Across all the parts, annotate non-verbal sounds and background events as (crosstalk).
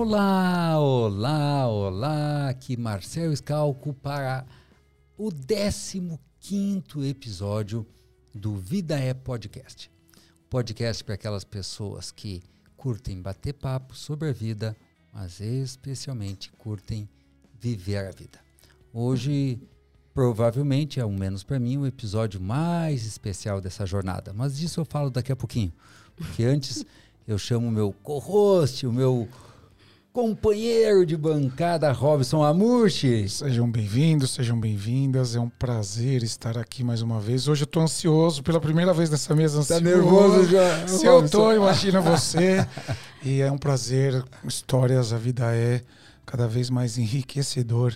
Olá, olá, olá, aqui Marcel Scalco para o 15 episódio do Vida é Podcast. Podcast para aquelas pessoas que curtem bater papo sobre a vida, mas especialmente curtem viver a vida. Hoje, provavelmente, é o menos para mim, o episódio mais especial dessa jornada, mas disso eu falo daqui a pouquinho, porque antes eu chamo o meu co-host, o meu companheiro de bancada, Robson Amushi. Sejam bem-vindos, sejam bem-vindas. É um prazer estar aqui mais uma vez. Hoje eu tô ansioso pela primeira vez nessa mesa. Tá nervoso já? Se eu tô, imagina (laughs) você. e é um prazer. Histórias, a vida é cada vez mais enriquecedor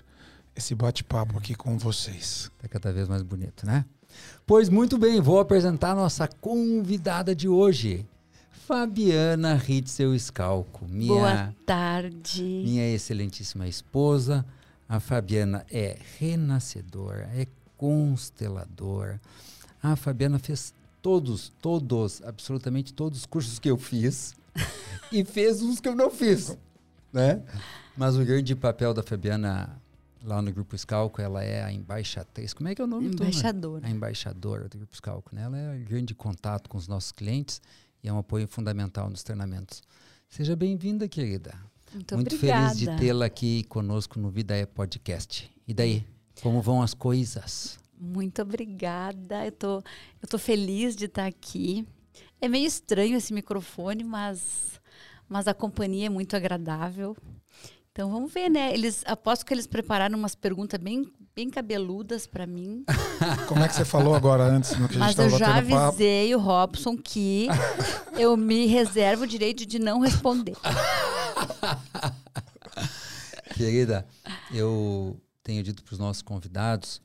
esse bate-papo aqui com vocês. Tá cada vez mais bonito, né? Pois muito bem, vou apresentar a nossa convidada de hoje. Fabiana Ritzel Scalco. Minha, Boa tarde. Minha excelentíssima esposa. A Fabiana é renascedora, é consteladora. A Fabiana fez todos, todos, absolutamente todos os cursos que eu fiz (laughs) e fez uns que eu não fiz, né? Mas o grande papel da Fabiana lá no Grupo Scalco, ela é a embaixatriz. Como é que é o nome? Embaixadora. A embaixadora do Grupo Scalco, né? Ela é grande contato com os nossos clientes e é um apoio fundamental nos treinamentos. Seja bem-vinda, querida. Muito, Muito obrigada. feliz de tê-la aqui conosco no Vida é Podcast. E daí, como vão as coisas? Muito obrigada. Eu tô, eu tô feliz de estar aqui. É meio estranho esse microfone, mas, mas a companhia é muito agradável. Então vamos ver, né? Eles aposto que eles prepararam umas perguntas bem, bem cabeludas para mim. (laughs) Como é que você falou agora antes no que Mas a gente eu já avisei papo? o Robson que eu me reservo o direito de não responder. Querida, eu tenho dito para os nossos convidados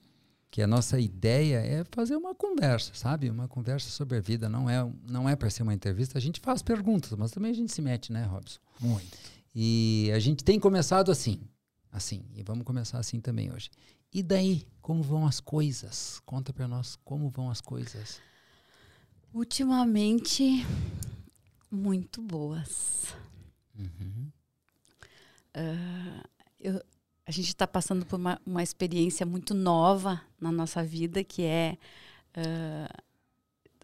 que a nossa ideia é fazer uma conversa, sabe? Uma conversa sobre a vida. Não é, não é para ser uma entrevista. A gente faz perguntas, mas também a gente se mete, né, Robson? Muito. E a gente tem começado assim, assim, e vamos começar assim também hoje. E daí, como vão as coisas? Conta para nós como vão as coisas. Ultimamente, muito boas. Uhum. Uh, eu, a gente está passando por uma, uma, experiência muito nova na nossa vida, que é uh,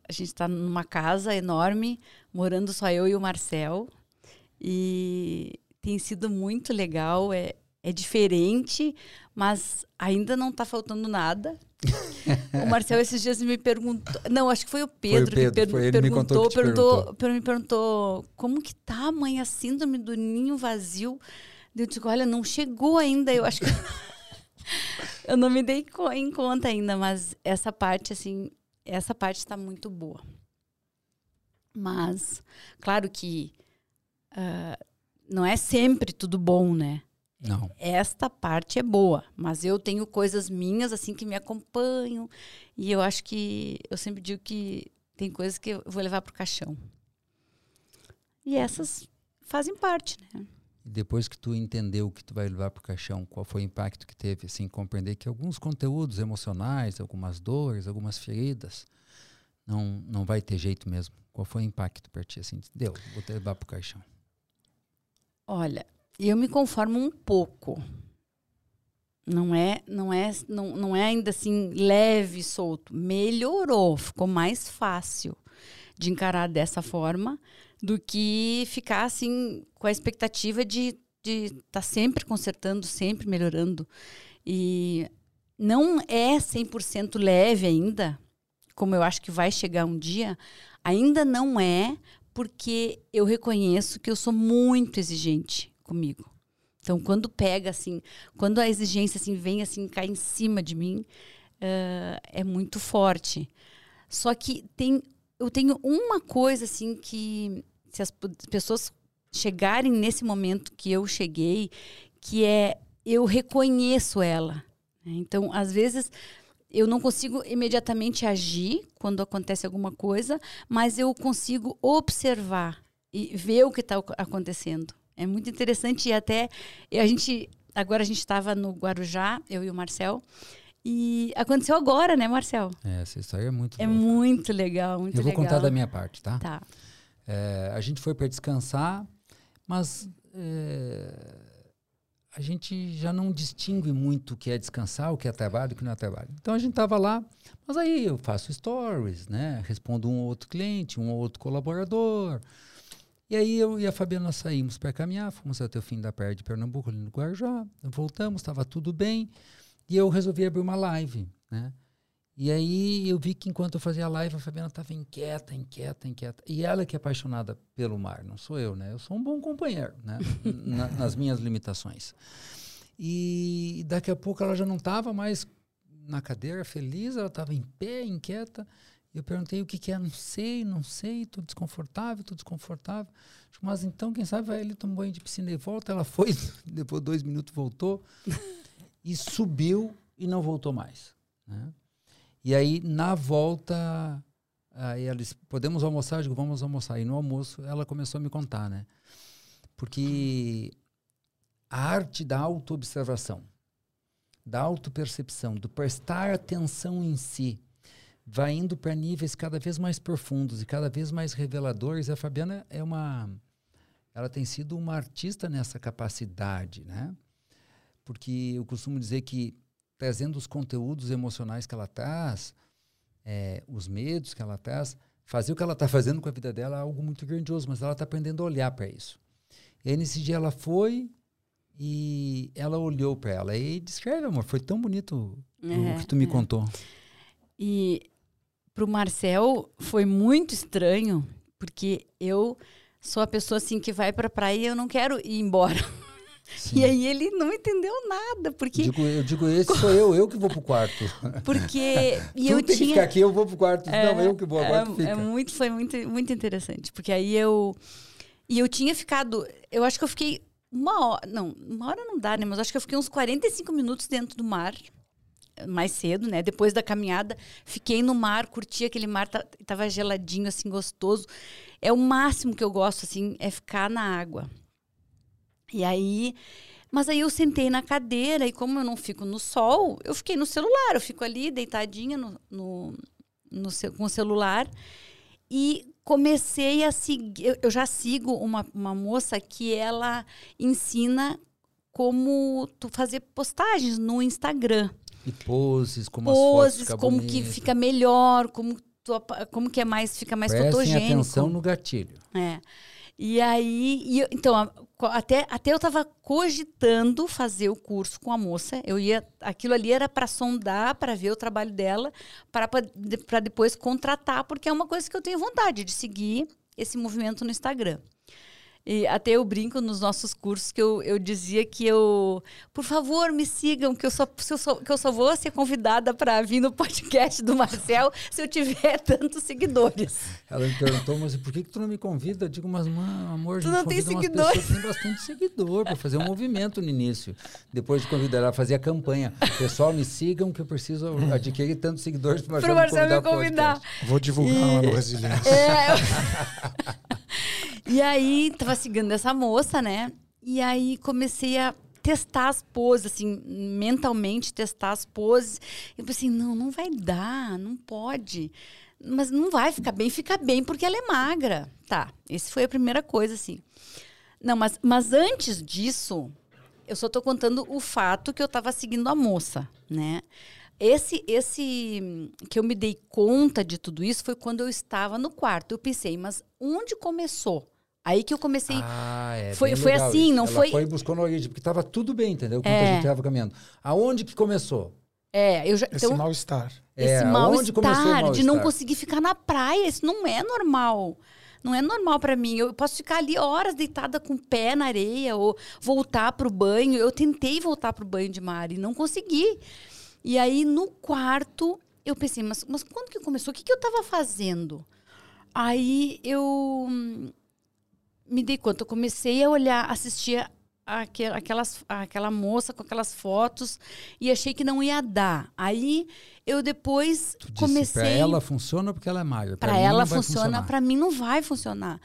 a gente está numa casa enorme, morando só eu e o Marcel. E tem sido muito legal, é, é diferente, mas ainda não está faltando nada. o Marcel esses dias me perguntou, não, acho que foi o Pedro, foi o Pedro que per perguntou, que perguntou, perguntou, me perguntou como que tá, mãe, a síndrome do ninho vazio. Eu digo, olha, não chegou ainda, eu acho que (laughs) eu não me dei em conta ainda, mas essa parte assim, essa parte está muito boa. Mas, claro que uh, não é sempre tudo bom, né? Não. Esta parte é boa, mas eu tenho coisas minhas assim que me acompanham e eu acho que eu sempre digo que tem coisas que eu vou levar pro caixão. E essas fazem parte, né? Depois que tu entendeu o que tu vai levar pro caixão, qual foi o impacto que teve, assim, compreender que alguns conteúdos emocionais, algumas dores, algumas feridas, não não vai ter jeito mesmo. Qual foi o impacto para ti assim? Deu, vou levar pro caixão. Olha, eu me conformo um pouco. Não é, não é, não, não é ainda assim leve, solto. Melhorou, ficou mais fácil de encarar dessa forma do que ficar assim com a expectativa de estar tá sempre consertando, sempre melhorando. E não é 100% leve ainda, como eu acho que vai chegar um dia, ainda não é, porque eu reconheço que eu sou muito exigente comigo. Então, quando pega assim, quando a exigência assim vem assim cai em cima de mim, uh, é muito forte. Só que tem, eu tenho uma coisa assim que se as pessoas chegarem nesse momento que eu cheguei, que é eu reconheço ela. Né? Então, às vezes eu não consigo imediatamente agir quando acontece alguma coisa, mas eu consigo observar e ver o que está acontecendo. É muito interessante e até a gente agora a gente estava no Guarujá, eu e o Marcel. E aconteceu agora, né, Marcel? É, essa história é muito É louca. muito legal, muito Eu vou legal. contar da minha parte, tá? Tá. É, a gente foi para descansar, mas é, a gente já não distingue muito o que é descansar, o que é trabalho, o que não é trabalho. Então a gente estava lá, mas aí eu faço stories, né? Respondo um ou outro cliente, um ou outro colaborador. E aí eu e a Fabiana saímos para caminhar, fomos até o fim da praia de Pernambuco, ali no Guarujá, voltamos, estava tudo bem, e eu resolvi abrir uma live, né? E aí eu vi que enquanto eu fazia a live, a Fabiana estava inquieta, inquieta, inquieta. E ela que é apaixonada pelo mar, não sou eu, né? Eu sou um bom companheiro, né? (laughs) Na, nas minhas limitações. E daqui a pouco ela já não estava mais na cadeira, feliz, ela estava em pé, inquieta. Eu perguntei o que, que é, não sei, não sei, estou desconfortável, estou desconfortável. Mas então, quem sabe vai ele tomar banho de piscina e volta. Ela foi, (laughs) depois de dois minutos voltou (laughs) e subiu e não voltou mais. Né? E aí, na volta, aí ela disse, podemos almoçar? Eu digo, vamos almoçar. E no almoço, ela começou a me contar, né? Porque a arte da autoobservação, da autopercepção, do prestar atenção em si, vai indo para níveis cada vez mais profundos e cada vez mais reveladores. A Fabiana é uma... Ela tem sido uma artista nessa capacidade, né? Porque eu costumo dizer que trazendo os conteúdos emocionais que ela traz, é, os medos que ela traz, fazer o que ela está fazendo com a vida dela é algo muito grandioso, mas ela está aprendendo a olhar para isso. E aí nesse dia ela foi e ela olhou para ela e descreve, amor, foi tão bonito é, o que tu me é. contou. E para o Marcel foi muito estranho, porque eu sou a pessoa assim que vai para a praia e eu não quero ir embora. Sim. (laughs) E aí ele não entendeu nada, porque... Digo, eu digo, esse sou eu, eu que vou pro quarto. (laughs) Porque... E (laughs) eu tem tinha... que ficar aqui, eu vou pro quarto. É, não, eu que vou, agora é, fica. É muito, foi muito, muito interessante, porque aí eu... E eu tinha ficado... Eu acho que eu fiquei uma hora... Não, uma hora não dá, né? Mas acho que eu fiquei uns 45 minutos dentro do mar mais cedo, né? Depois da caminhada, fiquei no mar, curti aquele mar, tava geladinho, assim, gostoso. É o máximo que eu gosto, assim, é ficar na água. E aí. Mas aí eu sentei na cadeira e como eu não fico no sol, eu fiquei no celular. Eu fico ali deitadinha no, no, no com o celular e comecei a seguir. Eu, já sigo uma, uma moça que ela ensina como tu fazer postagens no Instagram. E poses, como poses, as fotos como bonita. que fica melhor, como tu, como que é mais fica mais Prestem fotogênico. atenção no gatilho. É. E aí, e, então, até, até eu estava cogitando fazer o curso com a moça. Eu ia, aquilo ali era para sondar, para ver o trabalho dela, para depois contratar, porque é uma coisa que eu tenho vontade de seguir esse movimento no Instagram. E até eu brinco nos nossos cursos que eu, eu dizia que eu, por favor, me sigam, que eu só, eu só, que eu só vou ser convidada para vir no podcast do Marcel se eu tiver (laughs) tantos seguidores. Ela me perguntou, mas por que, que tu não me convida? Eu digo, mas, mano, amor, tu não tem seguidores. tem bastante seguidor para fazer um movimento no início. Depois de convidar ela a fazer a campanha. Pessoal, me sigam que eu preciso adquirir tantos seguidores para o Marcel me convidar. Vou divulgar e... lá no Resiliência. É. (laughs) (laughs) E aí, tava seguindo essa moça, né? E aí comecei a testar as poses, assim, mentalmente testar as poses. Eu pensei, não, não vai dar, não pode. Mas não vai ficar bem, fica bem porque ela é magra. Tá, essa foi a primeira coisa, assim. Não, mas, mas antes disso, eu só tô contando o fato que eu tava seguindo a moça, né? Esse, esse que eu me dei conta de tudo isso foi quando eu estava no quarto. Eu pensei, mas onde começou? Aí que eu comecei. Ah, é. Foi, foi assim, não Ela foi. Foi buscou no origem, porque estava tudo bem, entendeu? Quando é. a gente estava caminhando. Aonde que começou? É, eu já. Esse então, mal-estar. Esse é, mal-estar de não conseguir ficar na praia. Isso não é normal. Não é normal para mim. Eu posso ficar ali horas deitada com o pé na areia ou voltar para o banho. Eu tentei voltar para o banho de mar e não consegui. E aí, no quarto, eu pensei, mas, mas quando que começou? O que, que eu estava fazendo? Aí eu me dei conta, eu comecei a olhar, assistir aquelas, aquela moça com aquelas fotos e achei que não ia dar. Aí eu depois tu comecei. Para ela funciona porque ela é magra. Para ela funciona, para mim não vai funcionar.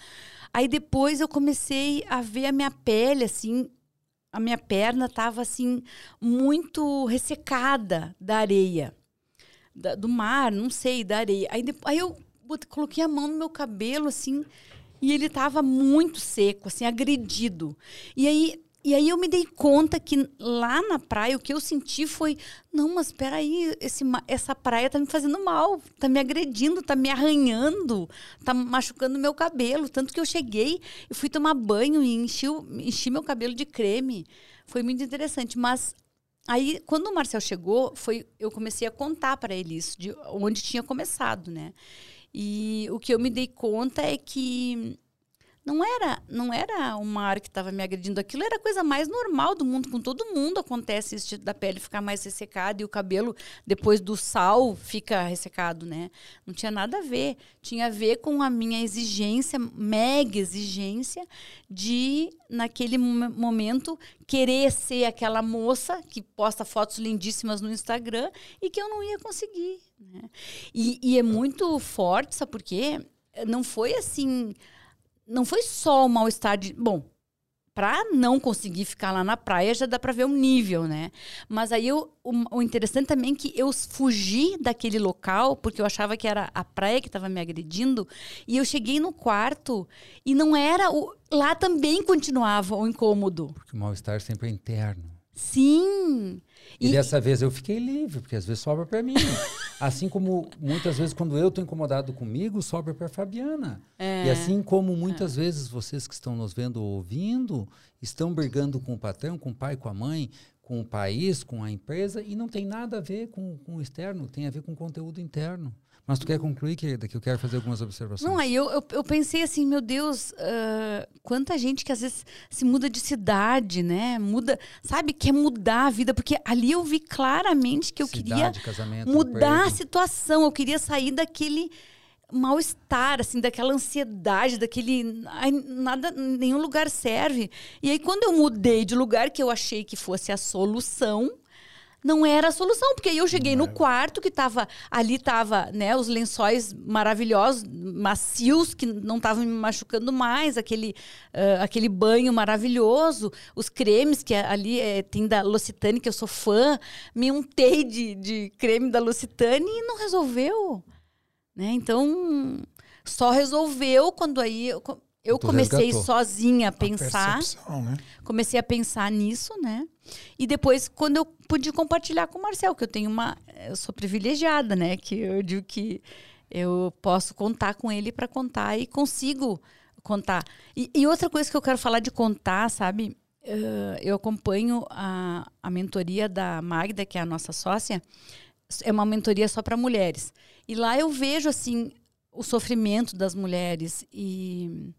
Aí depois eu comecei a ver a minha pele assim, a minha perna estava assim muito ressecada da areia, da, do mar, não sei, da areia. Aí, depois, aí eu coloquei a mão no meu cabelo assim E ele estava muito seco, assim, agredido. E aí, e aí eu me dei conta que lá na praia o que eu senti foi, não, mas espera aí, esse, essa praia tá me fazendo mal, tá me agredindo, tá me arranhando, tá machucando meu cabelo, tanto que eu cheguei e fui tomar banho e enchi, enchi meu cabelo de creme. Foi muito interessante, mas aí quando o Marcel chegou, foi eu comecei a contar para ele isso, de onde tinha começado, né? E o que eu me dei conta é que não era não era o mar que estava me agredindo. Aquilo era a coisa mais normal do mundo com todo mundo acontece isso da pele ficar mais ressecada e o cabelo depois do sal fica ressecado né? Não tinha nada a ver. Tinha a ver com a minha exigência mega exigência de naquele momento querer ser aquela moça que posta fotos lindíssimas no Instagram e que eu não ia conseguir né? e, e é muito forte sabe por quê? Não foi assim não foi só o mal-estar de. Bom, para não conseguir ficar lá na praia já dá para ver o nível, né? Mas aí eu, o, o, interessante também é que eu fugi daquele local porque eu achava que era a praia que estava me agredindo e eu cheguei no quarto e não era o lá também continuava o incômodo. Porque o mal-estar sempre é interno. Sim. E, e, dessa vez eu fiquei livre, porque às vezes sobra para mim. (laughs) assim como muitas vezes quando eu estou incomodado comigo, sobra para Fabiana. É. E assim como muitas é. vezes vocês que estão nos vendo ou ouvindo, estão brigando com o patrão, com o pai, com a mãe, com o país, com a empresa, e não tem nada a ver com, com o externo, tem a ver com o conteúdo interno. Mas tu quer concluir, querida, que eu quero fazer algumas observações. Não, aí eu, eu, eu pensei assim, meu Deus, uh, quanta gente que às vezes se muda de cidade, né? Muda, sabe, quer mudar a vida, porque ali eu vi claramente que eu cidade, queria mudar a situação, eu queria sair daquele mal-estar, assim, daquela ansiedade, daquele. Ai, nada, nenhum lugar serve. E aí, quando eu mudei de lugar que eu achei que fosse a solução, não era a solução, porque aí eu cheguei no quarto que tava ali tava, né, os lençóis maravilhosos, macios que não estavam me machucando mais, aquele uh, aquele banho maravilhoso, os cremes que ali é, tem da L'Occitane que eu sou fã, me untei de, de creme da L'Occitane e não resolveu, né? Então só resolveu quando aí eu, eu comecei resgatou. sozinha a pensar. A né? Comecei a pensar nisso, né? E depois, quando eu pude compartilhar com o Marcel, que eu tenho uma. Eu sou privilegiada, né? Que eu digo que eu posso contar com ele para contar e consigo contar. E, e, outra coisa que eu quero falar de contar, sabe? Uh, eu acompanho a, a mentoria da Magda, que é a nossa sócia. É uma mentoria só para mulheres. E lá eu vejo, assim, o sofrimento das mulheres. E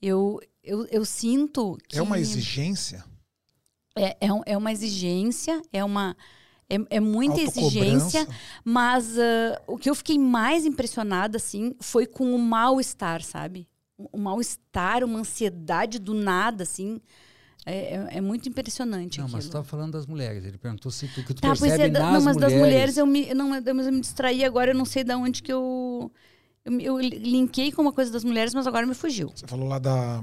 eu, eu, eu sinto que. É uma exigência? É, é, é uma exigência, é uma. É, é muita exigência, mas uh, o que eu fiquei mais impressionada, assim, foi com o mal-estar, sabe? O, o mal-estar, uma ansiedade do nada, assim. É, é, é, muito impressionante Não, aquilo. mas tu estava falando das mulheres. Ele perguntou se tu, que tu tá, percebe pois é, nas não, mas mulheres. das mulheres eu me, não, eu me distraí agora, eu não sei de onde que eu eu, linkei com uma coisa das mulheres, mas agora me fugiu. Você falou lá da,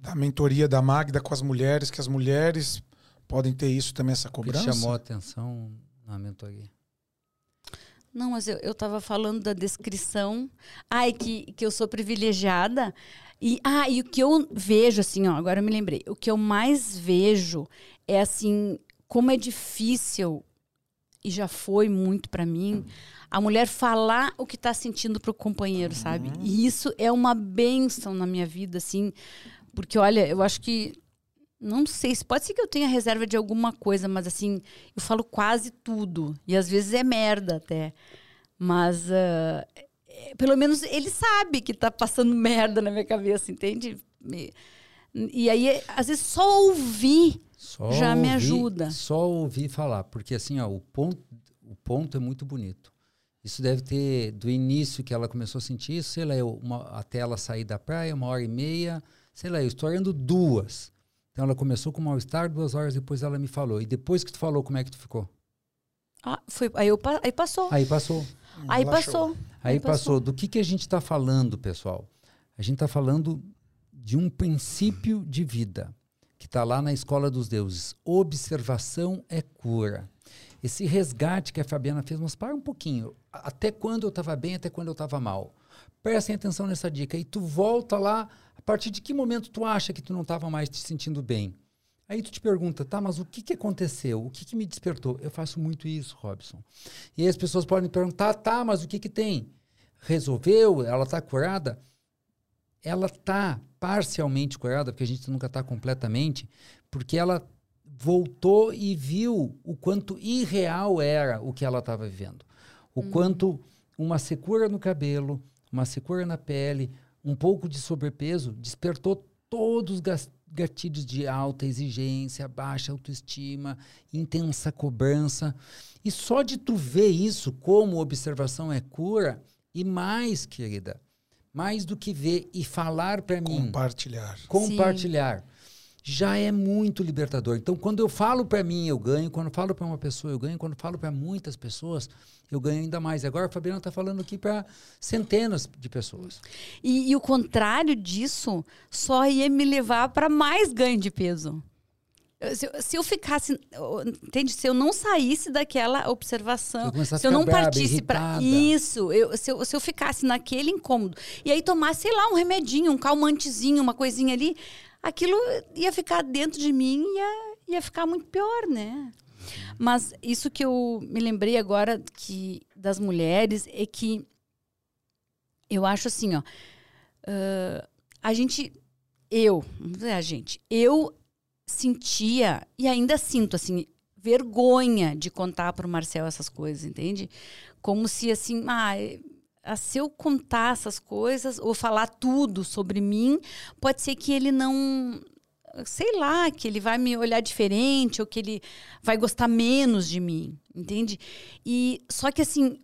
da mentoria da Magda com as mulheres, que as mulheres podem ter isso também, essa cobrança? Que chamou a atenção na mentoria. Não, mas eu estava falando da descrição. Ai, que, que eu sou privilegiada. E, ah, e o que eu vejo, assim, ó, agora eu me lembrei. O que eu mais vejo é, assim, como é difícil, e já foi muito para mim, a mulher falar o que está sentindo para o companheiro, uhum. sabe? E isso é uma benção na minha vida, assim, porque olha, eu acho que não sei, pode ser que eu tenha reserva de alguma coisa, mas assim, eu falo quase tudo e às vezes é merda até, mas uh, pelo menos ele sabe que está passando merda na minha cabeça, entende? E aí, às vezes, só ouvir só já ouvir, me ajuda. Só ouvir falar, porque assim, ó, o ponto, o ponto é muito bonito. Isso deve ter, do início que ela começou a sentir isso, sei lá, uma, até ela sair da praia, uma hora e meia, sei lá, eu estou indo duas. Então ela começou com mal-estar, duas horas depois ela me falou. E depois que tu falou, como é que tu ficou? Ah, foi, aí, eu, aí passou. Aí passou. Aí passou. Aí, passou. Do que, que a gente está falando, pessoal? A gente está falando de um princípio de vida que está lá na Escola dos Deuses. Observação é cura esse resgate que a Fabiana fez, mas para um pouquinho. Até quando eu estava bem, até quando eu estava mal. Prestem atenção nessa dica. E tu volta lá, a partir de que momento tu acha que tu não estava mais te sentindo bem? Aí tu te pergunta, tá, mas o que, que aconteceu? O que, que me despertou? Eu faço muito isso, Robson. E aí as pessoas podem perguntar, tá, mas o que, que tem? Resolveu? Ela está curada? Ela está parcialmente curada, porque a gente nunca está completamente, porque ela voltou e viu o quanto irreal era o que ela estava vivendo. O hum. quanto uma secura no cabelo, uma secura na pele, um pouco de sobrepeso despertou todos os gatilhos de alta exigência, baixa autoestima, intensa cobrança. E só de tu ver isso como observação é cura, e mais, querida, mais do que ver e falar para mim. Compartilhar. Compartilhar. Sim. Já é muito libertador. Então, quando eu falo para mim, eu ganho. Quando eu falo para uma pessoa, eu ganho. Quando eu falo para muitas pessoas, eu ganho ainda mais. Agora a Fabiana está falando aqui para centenas de pessoas. E, e, o contrário disso só ia me levar para mais ganho de peso. Se, se, eu ficasse, entende? Se eu não saísse daquela observação, se eu não partisse para isso, eu, se, eu, se eu ficasse naquele incômodo e aí tomasse, sei lá, um remedinho, um calmantezinho, uma coisinha ali, aquilo ia ficar dentro de mim e ia, ia ficar muito pior, né? Mas isso que eu me lembrei agora que das mulheres é que eu acho assim, ó, uh, a gente, eu, a gente, eu sentia e ainda sinto assim vergonha de contar para o Marcel essas coisas, entende? Como se assim, ah, se eu contar essas coisas ou falar tudo sobre mim, pode ser que ele não sei lá, que ele vai me olhar diferente ou que ele vai gostar menos de mim, entende? E só que assim,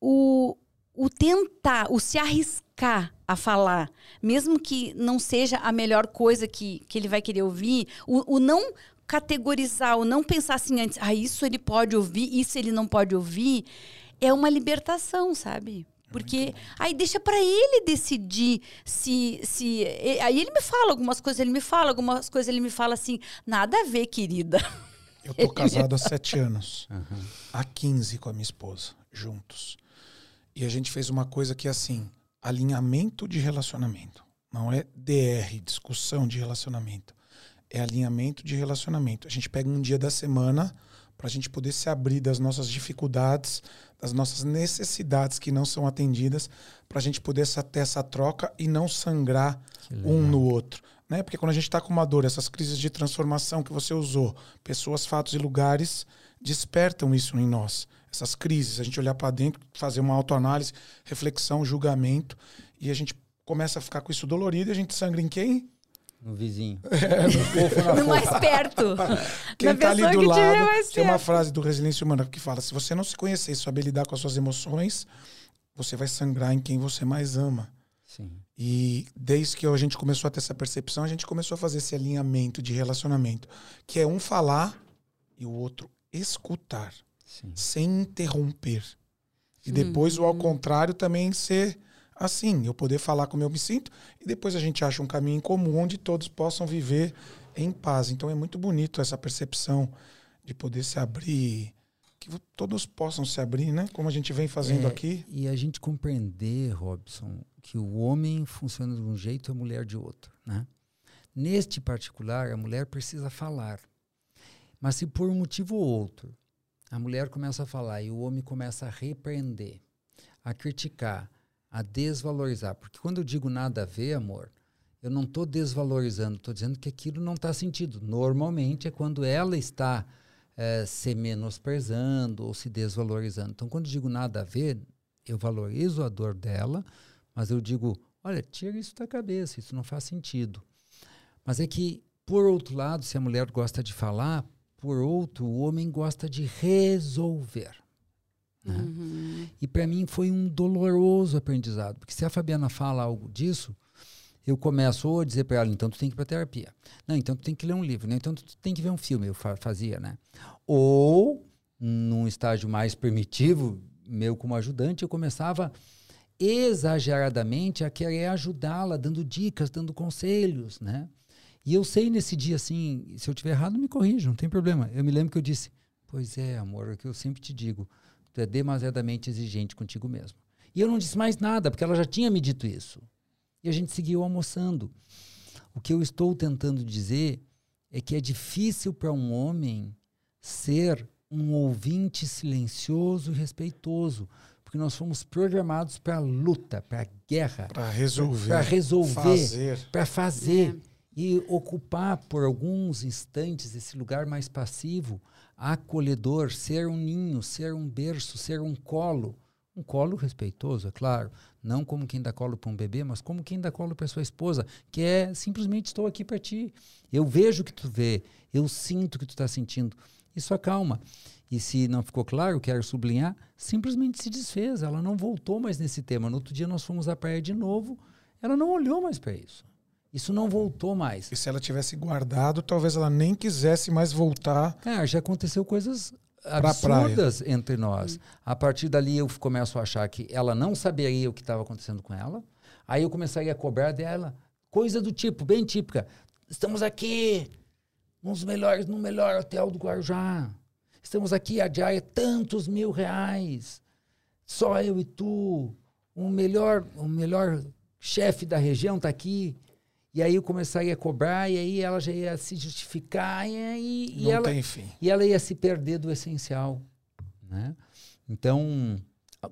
o, o tentar, o se arriscar a falar, mesmo que não seja a melhor coisa que, que ele vai querer ouvir, o, o não categorizar, o não pensar assim antes, ah, isso ele pode ouvir, isso ele não pode ouvir, é uma libertação, sabe? Porque aí deixa para ele decidir se, se. Aí ele me fala algumas coisas, ele me fala algumas coisas, ele me fala assim: nada a ver, querida. Eu tô (laughs) casado há sete anos. Uhum. Há 15 com a minha esposa, juntos. E a gente fez uma coisa que é assim: alinhamento de relacionamento. Não é DR, discussão de relacionamento. É alinhamento de relacionamento. A gente pega um dia da semana para a gente poder se abrir das nossas dificuldades, das nossas necessidades que não são atendidas, para a gente poder ter essa troca e não sangrar um no outro. Né? Porque quando a gente está com uma dor, essas crises de transformação que você usou, pessoas, fatos e lugares despertam isso em nós. Essas crises, a gente olhar para dentro, fazer uma autoanálise, reflexão, julgamento, e a gente começa a ficar com isso dolorido e a gente sangra em quem? No vizinho. (laughs) É, no fofo, na no mais perto. (laughs) Quem está ali do lado. Tem uma frase do Resiliência Humana que fala: se você não se conhecer e saber lidar com as suas emoções, você vai sangrar em quem você mais ama. Sim. E desde que a gente começou a ter essa percepção, a gente começou a fazer esse alinhamento de relacionamento, que é um falar e o outro escutar, Sim. sem interromper. E depois o ao contrário também ser assim, eu poder falar como eu me sinto e depois a gente acha um caminho em comum onde todos possam viver em paz. Então é muito bonito essa percepção de poder se abrir, que todos possam se abrir, né? Como a gente vem fazendo é, aqui. E a gente compreender, Robson, que o homem funciona de um jeito e a mulher de outro, né? Neste particular, a mulher precisa falar. Mas se por um motivo ou outro a mulher começa a falar e o homem começa a repreender, a criticar, a desvalorizar. Porque quando eu digo nada a ver, amor, eu não estou desvalorizando, estou dizendo que aquilo não está sentido. Normalmente é quando ela está é, se menosprezando ou se desvalorizando. Então, quando eu digo nada a ver, eu valorizo a dor dela, mas eu digo: olha, tira isso da cabeça, isso não faz sentido. Mas é que, por outro lado, se a mulher gosta de falar, por outro, o homem gosta de resolver. Né? Uhum. E para mim foi um doloroso aprendizado, porque se a Fabiana fala algo disso, eu começo a dizer para ela, então tu tem que ir para terapia. Não, então tu tem que ler um livro, né? então tu tem que ver um filme, eu fazia, né? Ou, num estágio mais primitivo, meu como ajudante, eu começava exageradamente a querer ajudá-la, dando dicas, dando conselhos, né? E eu sei nesse dia assim, se eu tiver errado, me corrija, não tem problema. Eu me lembro que eu disse, pois é, amor, é o que eu sempre te digo, Tu é demasiadamente exigente contigo mesmo. E eu não disse mais nada, porque ela já tinha me dito isso. E a gente seguiu almoçando. O que eu estou tentando dizer é que é difícil para um homem ser um ouvinte silencioso e respeitoso, porque nós fomos programados para luta, para guerra, para resolver, para resolver, para fazer é. E ocupar por alguns instantes esse lugar mais passivo, acolhedor, ser um ninho, ser um berço, ser um colo, um colo respeitoso, é claro, não como quem dá colo para um bebê, mas como quem dá colo para sua esposa, que é simplesmente estou aqui para ti. Eu vejo o que tu vê, eu sinto o que tu está sentindo. Isso acalma. E se não ficou claro, quero sublinhar, simplesmente se desfez. Ela não voltou mais nesse tema. No outro dia nós fomos à praia de novo, ela não olhou mais para isso. Isso não voltou mais. E se ela tivesse guardado, talvez ela nem quisesse mais voltar. Cara, já aconteceu coisas absurdas entre nós. Hum. A partir dali eu começo a achar que ela não saberia o que estava acontecendo com ela. Aí eu começaria a cobrar dela coisa do tipo, bem típica. Estamos aqui nos melhores, no melhor hotel do Guarujá. Estamos aqui a diária tantos mil reais. Só eu e tu. O melhor, o melhor chefe da região está aqui. E aí eu começaria a cobrar, e aí ela já ia se justificar, e, aí, e, ela, tem fim. e ela ia se perder do essencial. Né? Então,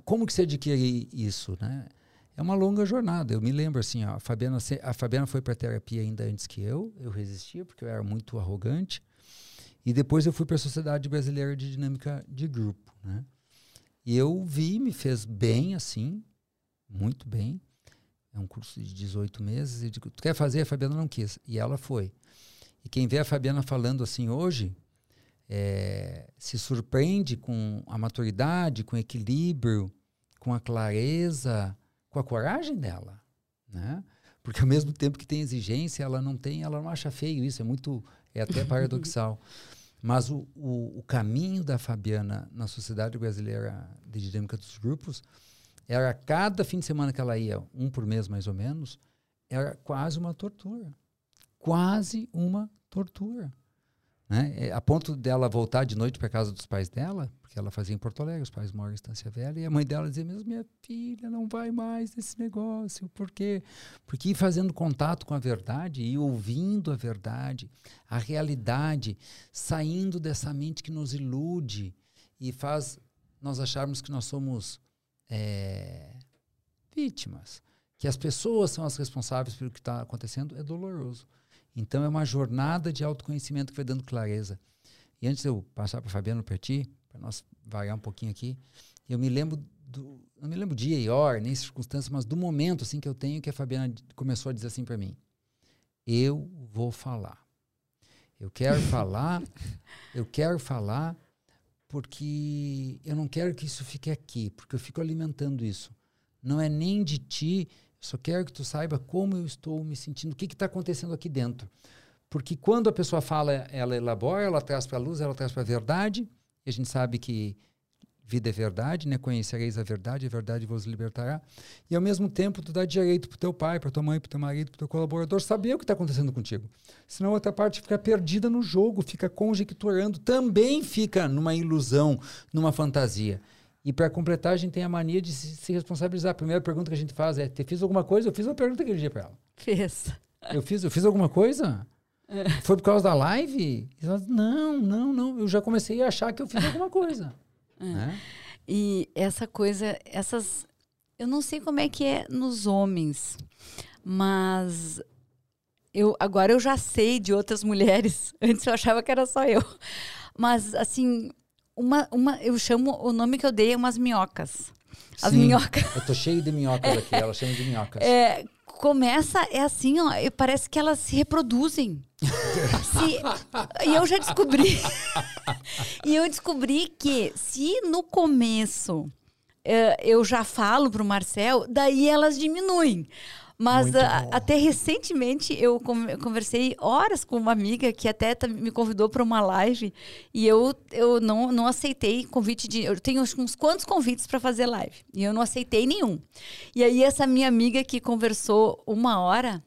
como que se adquire isso? Né? É uma longa jornada. Eu me lembro assim, ó, a Fabiana, a Fabiana foi para terapia ainda antes que eu. Eu resistia porque eu era muito arrogante. E depois eu fui para a Sociedade Brasileira de Dinâmica de Grupo, né? E eu vi, me fez bem assim, muito bem. É um curso de 18 meses. E digo, tu quer fazer? A Fabiana não quis. E ela foi. E quem vê a Fabiana falando assim hoje, é, se surpreende com a maturidade, com o equilíbrio, com a clareza, com a coragem dela, né? Porque ao mesmo tempo que tem exigência, ela não tem, ela não acha feio isso, é muito, é até paradoxal. (laughs) Mas o, o, o, caminho da Fabiana na Sociedade Brasileira de Dinâmica dos Grupos era cada fim de semana que ela ia, um por mês mais ou menos, era quase uma tortura. Quase uma tortura. Né? É, a ponto dela voltar de noite para casa dos pais dela, porque ela fazia em Porto Alegre, os pais moram em Estância Velha, e a mãe dela dizia mesmo, minha filha não vai mais nesse negócio, por quê? Porque ir fazendo contato com a verdade e ouvindo a verdade, a realidade, saindo dessa mente que nos ilude e faz nós acharmos que nós somos é, vítimas, que as pessoas são as responsáveis pelo que está acontecendo, é doloroso. Então é uma jornada de autoconhecimento que vai dando clareza. E antes de eu passar para Fabiano Perti, para nós variar um pouquinho aqui, eu me lembro do, não me lembro dia e hora, nem circunstância, mas do momento assim que eu tenho que a Fabiana começou a dizer assim para mim: "Eu vou falar. Eu quero falar, eu quero falar porque eu não quero que isso fique aqui, porque eu fico alimentando isso. Não é nem de ti, só quero que tu saiba como eu estou me sentindo, o que está acontecendo aqui dentro. Porque quando a pessoa fala, ela elabora, ela traz para a luz, ela traz para a verdade, e a gente sabe que vida é verdade, né? Conhecereis a verdade, a verdade vos libertará. E ao mesmo tempo, tu dá direito para teu pai, para tua mãe, para teu marido, para teu colaborador saber o que está acontecendo contigo. Senão a outra parte fica perdida no jogo, fica conjecturando, também fica numa ilusão, numa fantasia. E para completar, a gente tem a mania de se, responsabilizar. A primeira pergunta que a gente faz é: Te fiz alguma coisa? Eu fiz uma pergunta aquele dia para ela. Fez. Eu fiz, eu fiz alguma coisa? É. Foi por causa da live? Ela, não, não, não. Eu já comecei a achar que eu fiz alguma coisa. É. Né? E essa coisa, essas. Eu não sei como é que é nos homens, mas eu agora eu já sei de outras mulheres. (laughs) Antes eu achava que era só eu. Mas assim, uma, uma, eu chamo, o nome que eu dei é umas minhocas. As Sim, minhocas. Eu tô cheio de minhocas aqui, (laughs) ela chama de minhocas. É, começa, é assim, ó, parece que elas se reproduzem. Se, e eu já descobri. (laughs) e eu descobri que se no começo é, eu já falo pro Marcel, daí elas diminuem. Mas a, até recentemente eu conversei horas com uma amiga que até me convidou para uma live e eu, eu não, não aceitei convite de. Eu tenho uns quantos convites para fazer live e eu não aceitei nenhum. E aí, essa minha amiga que conversou uma hora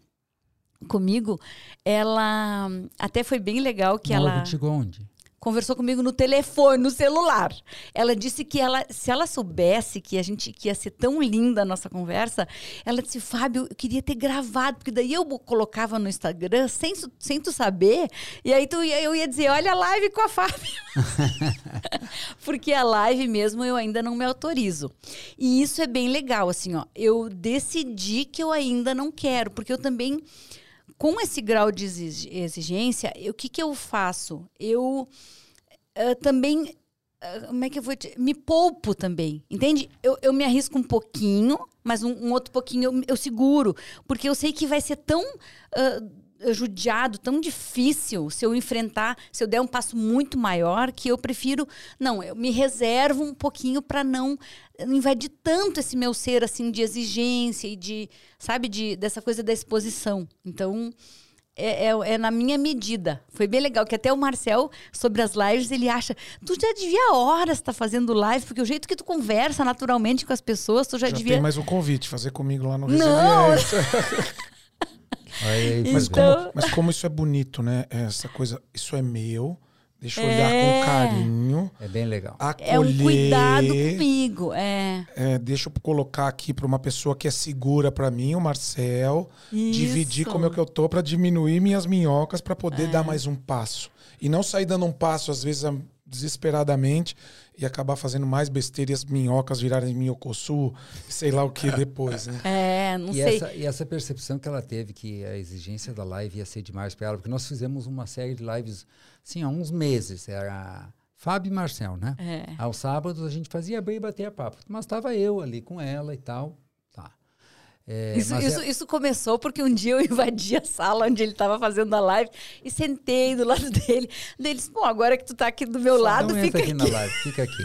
comigo, ela até foi bem legal que Mora ela. Contigo onde? conversou comigo no telefone, no celular. Ela disse que ela, se ela soubesse que a gente que ia ser tão linda a nossa conversa, ela disse, Fábio, eu queria ter gravado, porque daí eu colocava no Instagram sem, sem tu saber, e aí tu, eu ia dizer, olha a live com a Fábio. (laughs) porque a live mesmo eu ainda não me autorizo. E isso é bem legal, assim, ó. Eu decidi que eu ainda não quero, porque eu também com esse grau de exigência, o que, que eu faço? Eu uh, também. Uh, como é que eu vou te... Me poupo também, entende? Eu, eu me arrisco um pouquinho, mas um, um outro pouquinho eu, eu, seguro, porque eu sei que vai ser tão. Uh, judiado, tão difícil se eu enfrentar, se eu der um passo muito maior, que eu prefiro. Não, eu me reservo um pouquinho para não invadir tanto esse meu ser assim de exigência e de, sabe, de, dessa coisa da exposição. Então. É, é, é, na minha medida. Foi bem legal, que até o Marcel, sobre as lives, ele acha, tu já devia horas estar tá fazendo live, porque o jeito que tu conversa naturalmente com as pessoas, tu já, já devia... tem mais um convite, fazer comigo lá no Não! (laughs) Aí, mas, então... como, mas como isso é bonito, né? Essa coisa, isso é meu. Deixa eu é... olhar com carinho. É bem legal. Acolher, é um cuidado comigo, é. é deixa eu colocar aqui para uma pessoa que é segura para mim, o Marcel, Isso. dividir como é que eu tô para diminuir minhas minhocas para poder é. dar mais um passo. E não sair dando um passo às vezes desesperadamente e acabar fazendo mais besteira e as minhocas virarem minhocossu, sei lá o que depois, né? (laughs) É, não e sei. Essa, e essa percepção que ela teve que a exigência da live ia ser demais para ela, porque nós fizemos uma série de lives, assim, há uns meses, era Fábio e Marcel, né? É. Aos sábados a gente fazia abrir e bater a papo, mas estava eu ali com ela e tal. É, isso, isso, é... isso, começou porque um dia eu invadi a sala onde ele estava fazendo a live e sentei do lado (laughs) dele. Daí disse, bom, agora que tu está aqui do meu Só lado, fica aqui. aqui na live, fica aqui.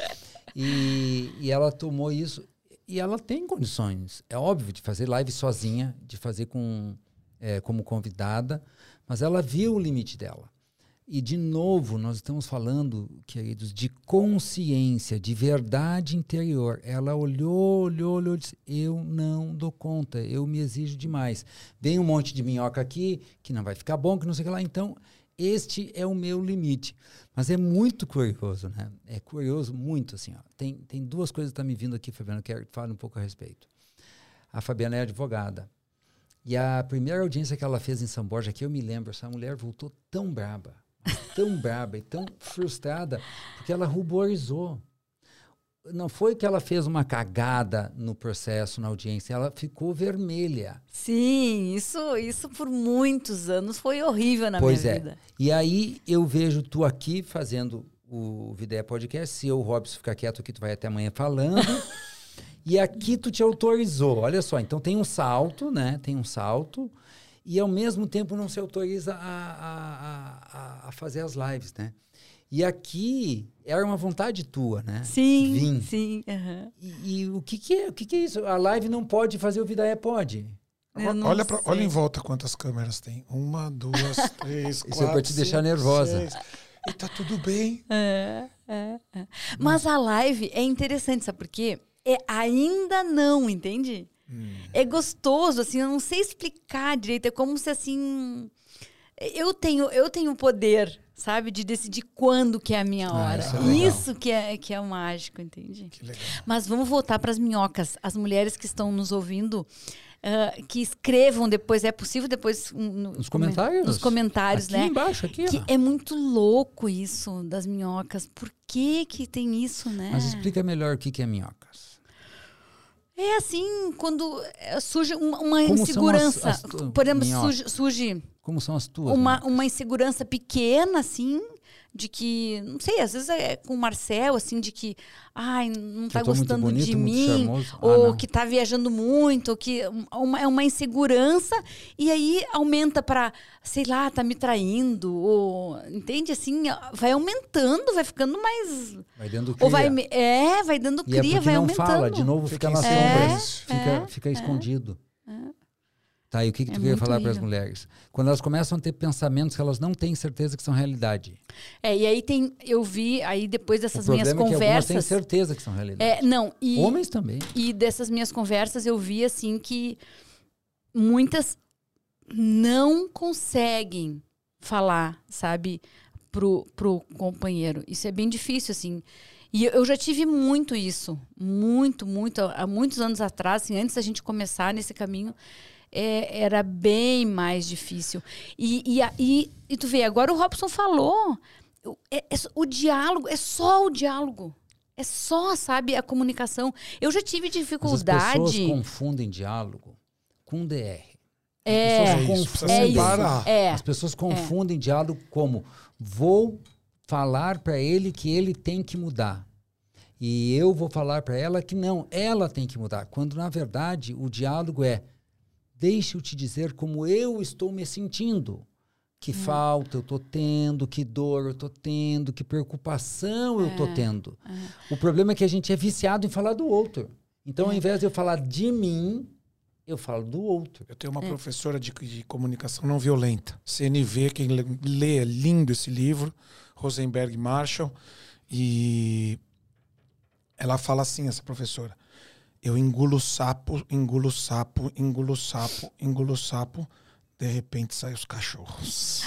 (laughs) e, e ela tomou isso e ela tem condições, é óbvio, de fazer live sozinha, de fazer com, é, como convidada, mas ela viu o limite dela. E, de novo, nós estamos falando, queridos, de consciência, de verdade interior. Ela olhou, olhou, olhou e disse: Eu não dou conta, eu me exijo demais. Vem um monte de minhoca aqui, que não vai ficar bom, que não sei o que lá. Então, este é o meu limite. Mas é muito curioso, né? É curioso muito, assim. Ó. Tem, tem duas coisas que estão tá me vindo aqui, Fabiana, quero que fale um pouco a respeito. A Fabiana é advogada. E a primeira audiência que ela fez em São Borja, que eu me lembro, essa mulher voltou tão braba tão braba e tão frustrada, porque ela ruborizou. Não foi que ela fez uma cagada no processo, na audiência, ela ficou vermelha. Sim, isso, isso por muitos anos foi horrível na pois minha é. vida. E aí eu vejo tu aqui fazendo o Videia Podcast, se o Robson ficar quieto aqui, tu vai até amanhã falando. (laughs) e aqui tu te autorizou. Olha só, então tem um salto, né? Tem um salto e ao mesmo tempo não se autoriza a, a, a, a fazer as lives, né? E aqui era uma vontade tua, né? Sim, Vim. sim. Uhum. E, e, o, que, que, é, o que, que é isso? A live não pode fazer o Vida é pode. Olha, pra, olha em volta quantas câmeras tem. Uma, duas, (laughs) três, quatro. Isso é pra te deixar nervosa. Seis. E tá tudo bem. É, é, é. Mas a live é interessante, sabe por quê? É ainda não, entende? Hum. É gostoso, assim, eu não sei explicar direito. É como se assim. Eu tenho, eu tenho poder, sabe, de decidir quando que é a minha ah, hora. Ah, isso, é isso, que é que é o mágico, entende? Mas vamos voltar para as minhocas. As mulheres que estão nos ouvindo, uh, que escrevam depois. É possível depois no, nos comentários? Nos comentários, aqui né? embaixo, aqui. Que é muito louco isso das minhocas. Por que que tem isso, né? Mas explica melhor o que que é minhocas. É assim, quando eh, surge uma, uma insegurança. As, as por exemplo, surge, surge. Como são as tuas? Uma, uma insegurança pequena, assim, de que, não sei, às vezes é com o Marcel, assim, de que, ai, não tá gostando bonito, de mim, ah, ou que tá viajando muito, ou que uma, é uma insegurança, e aí aumenta para, sei lá, tá me traindo, ou, entende, assim, vai aumentando, vai ficando mais... Vai dando cria. Ou vai, é, vai dando e é cria, é vai não aumentando. fala, de novo fica, fica na sombra, é, fica, é, fica escondido. É. Tá, e o que, que é tu queria falar para as mulheres? Quando elas começam a ter pensamentos que elas não têm certeza que são realidade. É, e aí tem, eu vi, aí depois dessas minhas é conversas. têm certeza que são realidade. É, não, e. Homens também. E dessas minhas conversas eu vi, assim, que muitas não conseguem falar, sabe? pro, pro companheiro. Isso é bem difícil, assim. E eu já tive muito isso, muito, muito, há muitos anos atrás, assim, antes da gente começar nesse caminho, é, era bem mais difícil. E, e, e, e, tu vê, agora o Robson falou, é, é, o diálogo, é só o diálogo. É só, sabe, a comunicação. Eu já tive dificuldade. Mas as pessoas confundem diálogo com DR. É, é, isso, é isso. É. As pessoas confundem diálogo como vou falar para ele que ele tem que mudar. E eu vou falar para ela que não, ela tem que mudar. Quando na verdade o diálogo é: deixe eu te dizer como eu estou me sentindo. Que hum. falta eu estou tendo, que dor eu estou tendo, que preocupação eu estou é, tendo. É. O problema é que a gente é viciado em falar do outro. Então, ao é. invés de eu falar de mim, eu falo do outro. Eu tenho uma é. professora de, de, comunicação não violenta, CNV, quem lê, é lindo esse livro. Rosenberg Marshall, e ela fala assim, essa professora. Eu engulo sapo, engulo sapo, engulo sapo, engulo sapo, de repente saem os cachorros.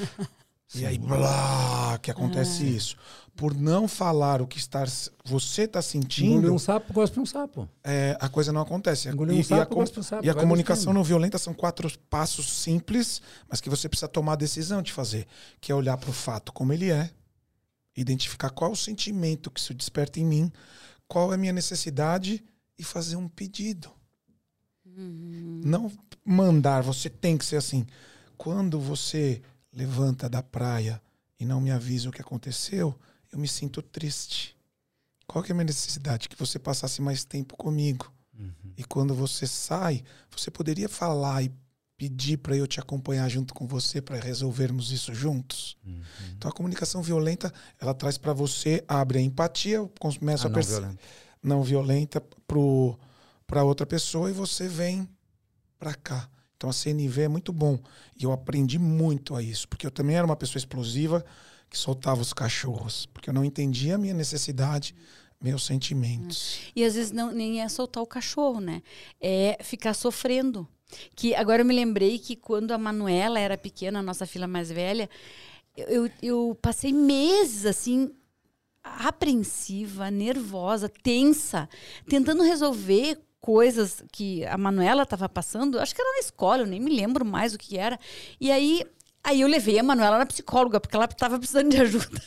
(laughs) e aí, blá, que acontece é. isso. Por não falar o que está, você está sentindo. Engolir um sapo, gosta de um sapo. É, a coisa não acontece. Engolir um sapo, gosta de um sapo. E a comunicação não violenta são quatro passos simples, mas que você precisa tomar a decisão de fazer. Que é olhar para o fato como ele é, identificar qual é o sentimento que isso desperta em mim, qual é a minha necessidade e fazer um pedido. Uhum. Não mandar, você tem que ser assim. Quando você levanta da praia e não me avisa o que aconteceu, eu me sinto triste. Qual que é a minha necessidade? Que você passasse mais tempo comigo. Uhum. E quando você sai, você poderia falar e pedir para eu te acompanhar junto com você para resolvermos isso juntos. Uhum. Então a comunicação violenta, ela traz para você, abre a empatia, começa a, a perceber não violenta para outra pessoa e você vem para cá. Então a CNV é muito bom. E eu aprendi muito a isso, porque eu também era uma pessoa explosiva que soltava os cachorros, porque eu não entendia a minha necessidade, meus sentimentos. E às vezes não, nem é soltar o cachorro, né? É ficar sofrendo. Que agora eu me lembrei que quando a Manuela era pequena, a nossa filha mais velha, eu, eu passei meses assim apreensiva, nervosa, tensa, tentando resolver coisas que a Manuela estava passando, acho que era na escola, eu nem me lembro mais o que era. E aí, aí eu levei a Manuela na psicóloga, porque ela estava precisando de (laughs) ajuda.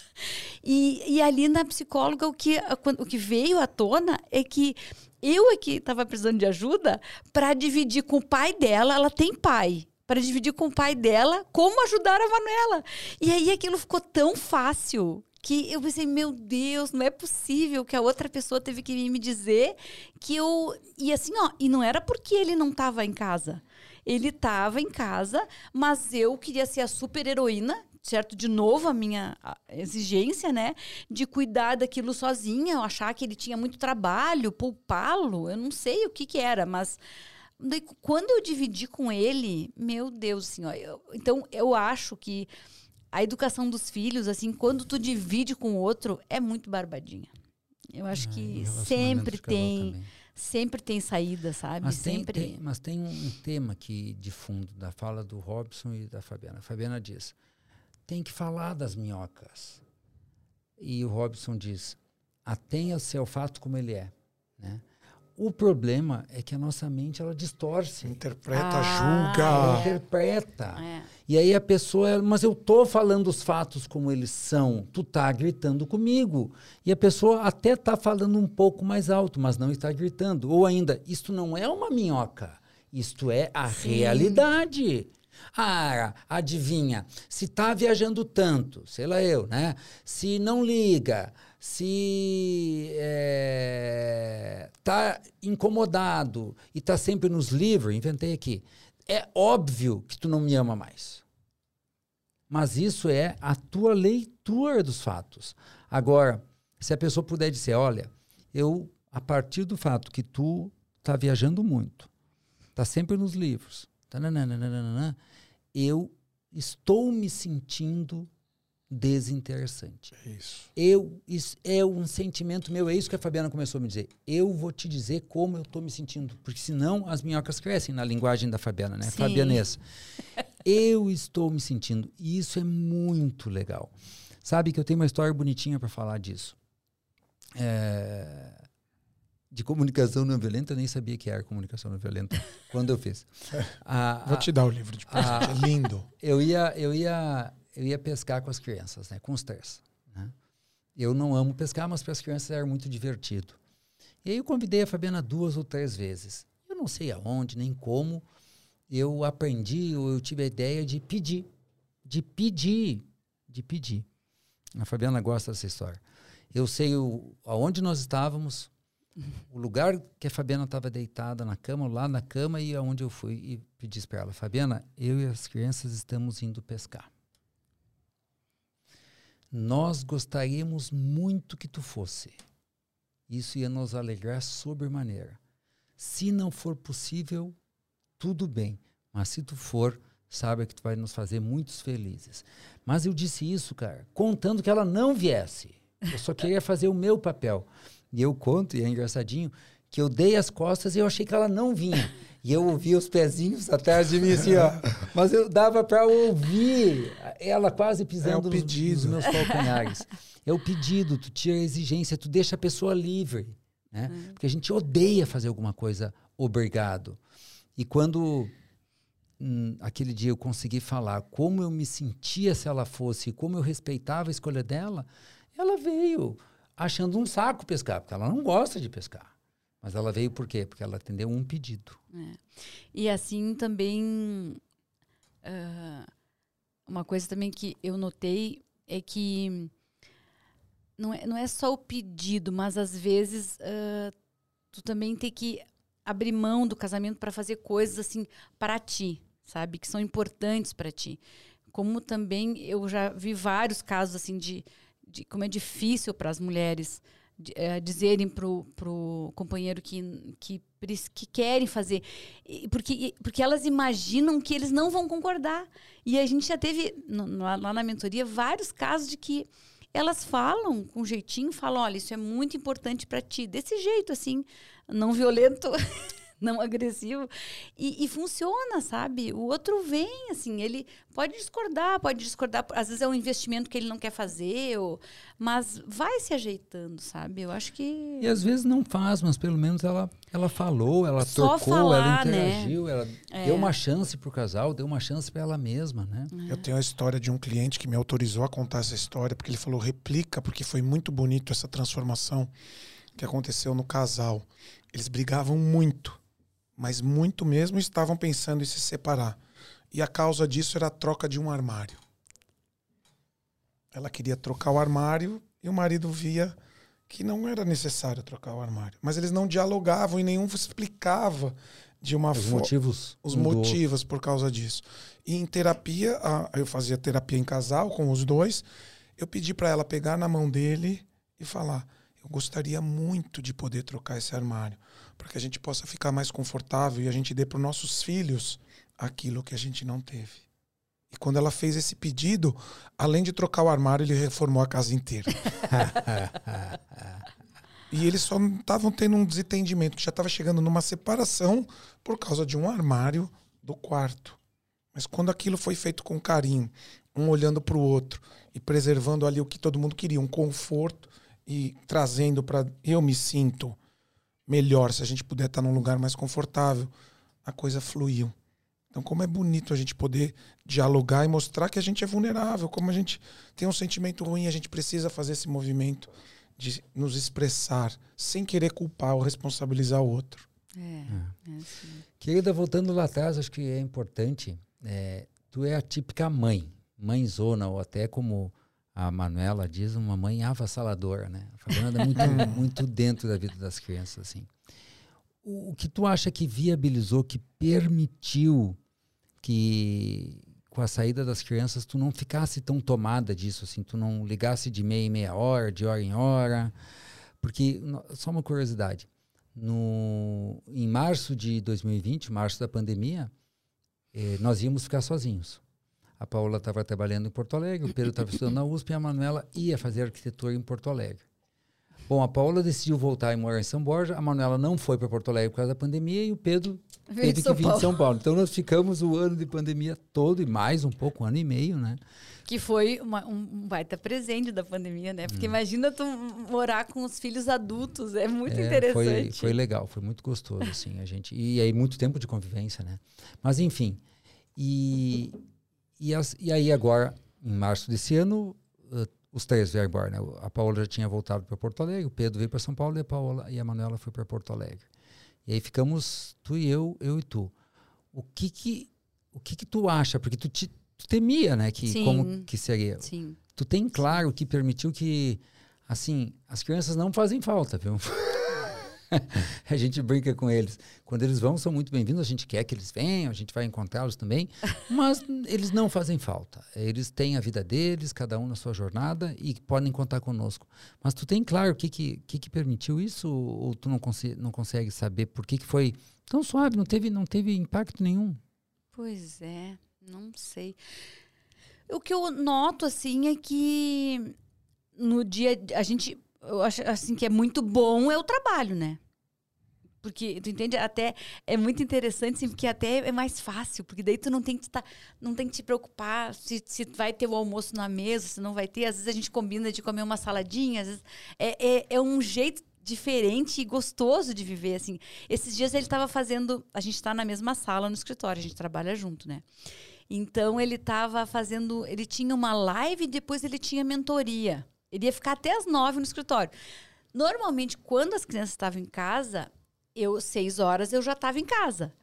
E, e ali na psicóloga, o que, o que veio à tona é que eu é que estava precisando de ajuda para dividir com o pai dela, ela tem pai, para dividir com o pai dela como ajudar a Manuela. E aí aquilo ficou tão fácil que eu pensei, meu Deus, não é possível que a outra pessoa teve que me dizer que eu. E assim, ó, e não era porque ele não estava em casa. Ele estava em casa, mas eu queria ser a super heroína, certo? De novo, a minha exigência, né? De cuidar daquilo sozinha, achar que ele tinha muito trabalho, poupá-lo, eu não sei o que que era, mas. Daí, quando eu dividi com ele, meu Deus, assim, ó, eu, então eu acho que a educação dos filhos, assim, quando tu divide com o outro, é muito barbadinha. Eu acho que sempre tem sempre tem saída, sabe? Mas sempre. Tem, tem, mas tem um tema aqui de fundo da fala do Robson e da Fabiana. A Fabiana diz: tem que falar das minhocas. E o Robson diz: atenha-se ao fato como ele é. Né? O problema é que a nossa mente ela distorce. Interpreta, ah, julga. Ela interpreta. É. E aí a pessoa, mas eu tô falando os fatos como eles são. Tu tá gritando comigo. E a pessoa até tá falando um pouco mais alto, mas não está gritando. Ou ainda, isto não é uma minhoca. Isto é a Sim. realidade. Ah, adivinha, se tá viajando tanto, sei lá eu, né? Se não liga, se está é, incomodado e está sempre nos livros, inventei aqui, é óbvio que tu não me ama mais. Mas isso é a tua leitura dos fatos. Agora, se a pessoa puder dizer, olha, eu, a partir do fato que tu está viajando muito, está sempre nos livros, eu estou me sentindo desinteressante. É isso. Eu, isso é um sentimento meu, é isso que a Fabiana começou a me dizer. Eu vou te dizer como eu estou me sentindo, porque senão as minhocas crescem na linguagem da Fabiana, né? Fabianês. eu estou me sentindo. E isso é muito legal. Sabe que eu tenho uma história bonitinha para falar disso. É, de comunicação não violenta, eu nem sabia que era comunicação não violenta quando eu fiz. A, (laughs) Vou te dar o livro de presente, a, é lindo. (laughs) Eu ia, eu, ia, eu ia pescar com as crianças, né, com os três. Né? Eu não amo pescar, mas para as crianças era muito divertido. E aí eu convidei a Fabiana duas ou três vezes. Eu não sei aonde, nem como, eu aprendi, ou eu tive a ideia de pedir. De pedir. De pedir. A Fabiana gosta dessa história. Eu sei o, aonde nós estávamos, o lugar que a Fabiana estava deitada na cama, lá na cama, e aonde eu fui e pedi para ela: Fabiana, eu e as crianças estamos indo pescar. Nós gostaríamos muito que tu fosse. Isso ia nos alegrar sobremaneira. Se não for possível, tudo bem. Mas se tu for, sabe que tu vai nos fazer muitos felizes. Mas eu disse isso, cara, contando que ela não viesse. Eu só queria fazer o meu papel. E eu conto, e é engraçadinho, que eu dei as costas e eu achei que ela não vinha. E eu ouvia os pezinhos atrás de mim, assim, ó. Mas eu dava para ouvir ela quase pisando é nos, nos, meus calcanhares. É o pedido, tu tira a exigência, tu deixa a pessoa livre. Né? Hum. Porque a gente odeia fazer alguma coisa obrigado. E quando hum, aquele dia eu consegui falar como eu me sentia se ela fosse, como eu respeitava a escolha dela, ela veio achando um saco pescar, porque ela não gosta de pescar. Mas ela veio por quê? Porque ela atendeu um pedido. É. E assim também. Uh, uma coisa também que eu notei é que não é, não é só o pedido, mas às vezes uh, tu também tem que abrir mão do casamento para fazer coisas assim para ti, sabe? Que são importantes para ti. Como também eu já vi vários casos assim de de como é difícil para as mulheres é, dizerem pro, pro companheiro que, que, que querem fazer. Porque, porque elas imaginam que eles não vão concordar. E a gente já teve, no, lá na mentoria, vários casos de que elas falam com jeitinho, falam, olha, isso é muito importante para ti. Desse jeito, assim, não violento. (laughs) não agressivo. E, e, funciona, sabe? O outro vem, assim, ele pode discordar, pode discordar. Às vezes é um investimento que ele não quer fazer, ou, mas vai se ajeitando, sabe? Eu acho que. E às vezes não faz, mas pelo menos ela, ela falou, ela Só tocou, falar, ela né? interagiu, né? ela é. deu uma chance pro casal, deu uma chance para ela mesma, né? É. Eu tenho a história de um cliente que me autorizou a contar essa história, porque ele falou, replica, porque foi muito bonito essa transformação que aconteceu no casal. Eles brigavam muito mas muito mesmo estavam pensando em se separar. E a causa disso era a troca de um armário. Ela queria trocar o armário e o marido via que não era necessário trocar o armário. Mas eles não dialogavam e nenhum explicava de uma forma. Os motivos. Os motivos por causa disso. E em terapia, eu fazia terapia em casal com os dois. Eu pedi para ela pegar na mão dele e falar: Eu gostaria muito de poder trocar esse armário para que a gente possa ficar mais confortável e a gente dê para os nossos filhos aquilo que a gente não teve. E quando ela fez esse pedido, além de trocar o armário, ele reformou a casa inteira. e eles só estavam tendo um desentendimento, já estava chegando numa separação por causa de um armário do quarto. Mas quando aquilo foi feito com carinho, um olhando para o outro e preservando ali o que todo mundo queria, um conforto e trazendo para eu me sinto melhor, se a gente puder estar num lugar mais confortável, a coisa fluiu. Então, como é bonito a gente poder dialogar e mostrar que a gente é vulnerável, como a gente tem um sentimento ruim, a gente precisa fazer esse movimento de nos expressar sem querer culpar ou responsabilizar o outro. É, é. é assim. Querida, voltando lá atrás, acho que é importante. É, tu é a típica mãe, mãezona, ou até como a Manuela diz, uma mãe avassaladora, né? A Fabiana é muito, (laughs) muito dentro da vida das crianças, assim. O, o, que tu acha que viabilizou, que permitiu que com a saída das crianças tu não ficasse tão tomada disso, assim, tu não ligasse de meia em meia hora, de hora em hora? Porque, só uma curiosidade, no, em março de 2020, março da pandemia, eh, nós íamos ficar sozinhos. A Paula estava trabalhando em Porto Alegre, o Pedro estava estudando na USP e a Manuela ia fazer arquitetura em Porto Alegre. Bom, a Paula decidiu voltar e morar em São Borja, a Manuela não foi para Porto Alegre por causa da pandemia e o Pedro teve que vir de São Paulo. Então nós ficamos o ano de pandemia todo e mais um pouco, um ano e meio, né? Que foi uma, um baita presente da pandemia, né? Porque hum. imagina tu morar com os filhos adultos, é muito é, interessante. Foi, foi legal, foi muito gostoso, assim, a gente. E aí, muito tempo de convivência, né? Mas enfim. E, e, as, e aí, agora, em março desse ano, uh, os três vieram embora, né? A Paola já tinha voltado para Porto Alegre, o Pedro veio para São Paulo e a Paola e a Manuela foi para Porto Alegre. E aí ficamos tu e eu, eu e tu. O que que o que que tu acha? Porque tu te tu temia, né, que Sim. como que seria. Sim. Tu tem claro que permitiu que assim, as crianças não fazem falta, viu? (laughs) a gente brinca com eles. Quando eles vão, são muito bem-vindos. A gente quer que eles venham, a gente vai encontrá-los também. (laughs) Mas eles não fazem falta. Eles têm a vida deles, cada um na sua jornada, e podem contar conosco. Mas tu tem claro o que, que, que, que permitiu isso? Ou tu não, não consegue saber por que, que foi tão suave? Não teve, não teve impacto nenhum? Pois é. Não sei. O que eu noto, assim, é que no dia. A gente. Eu acho assim que é muito bom é o trabalho, né? Porque, tu entende? Até é muito interessante, assim, porque até é mais fácil, porque daí tu não tem que, tá, não tem que te preocupar se, se vai ter o almoço na mesa, se não vai ter. Às vezes a gente combina de comer uma saladinha, às vezes é, é, é um jeito diferente e gostoso de viver, assim. Esses dias ele estava fazendo... A gente está na mesma sala no escritório, a gente trabalha junto, né? Então ele estava fazendo, ele tinha uma live e depois ele tinha mentoria. Ele ia ficar até as nove no escritório. Normalmente, quando as crianças estavam em casa, eu seis horas eu já estava em casa.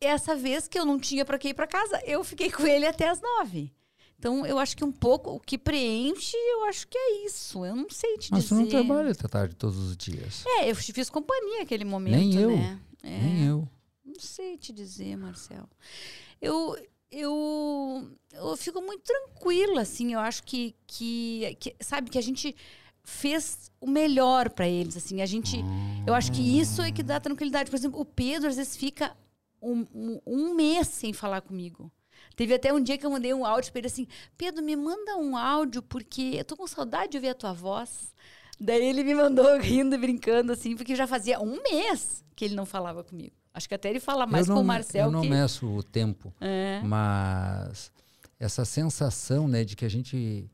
Essa vez que eu não tinha para que ir para casa, eu fiquei com ele até as nove. Então, eu acho que um pouco o que preenche, eu acho que é isso. Eu não sei te Mas dizer. Mas você não trabalha até tarde todos os dias. É, eu fiz companhia aquele momento, Nem eu. né? É. Nem eu. Não sei te dizer, Marcel. Eu, eu, eu fico muito tranquila, assim. Eu acho que, que, que sabe, que a gente fez o melhor para eles, assim. A gente, eu acho que isso é que dá tranquilidade. Por exemplo, o Pedro às vezes fica um, um, um mês sem falar comigo. Teve até um dia que eu mandei um áudio para ele assim: Pedro, me manda um áudio porque eu tô com saudade de ouvir a tua voz. Daí ele me mandou (laughs) rindo e brincando, assim, porque já fazia um mês que ele não falava comigo. Acho que até ele fala mais não, com o Marcel. Eu não que... meço o tempo, é. mas essa sensação, né, de que a gente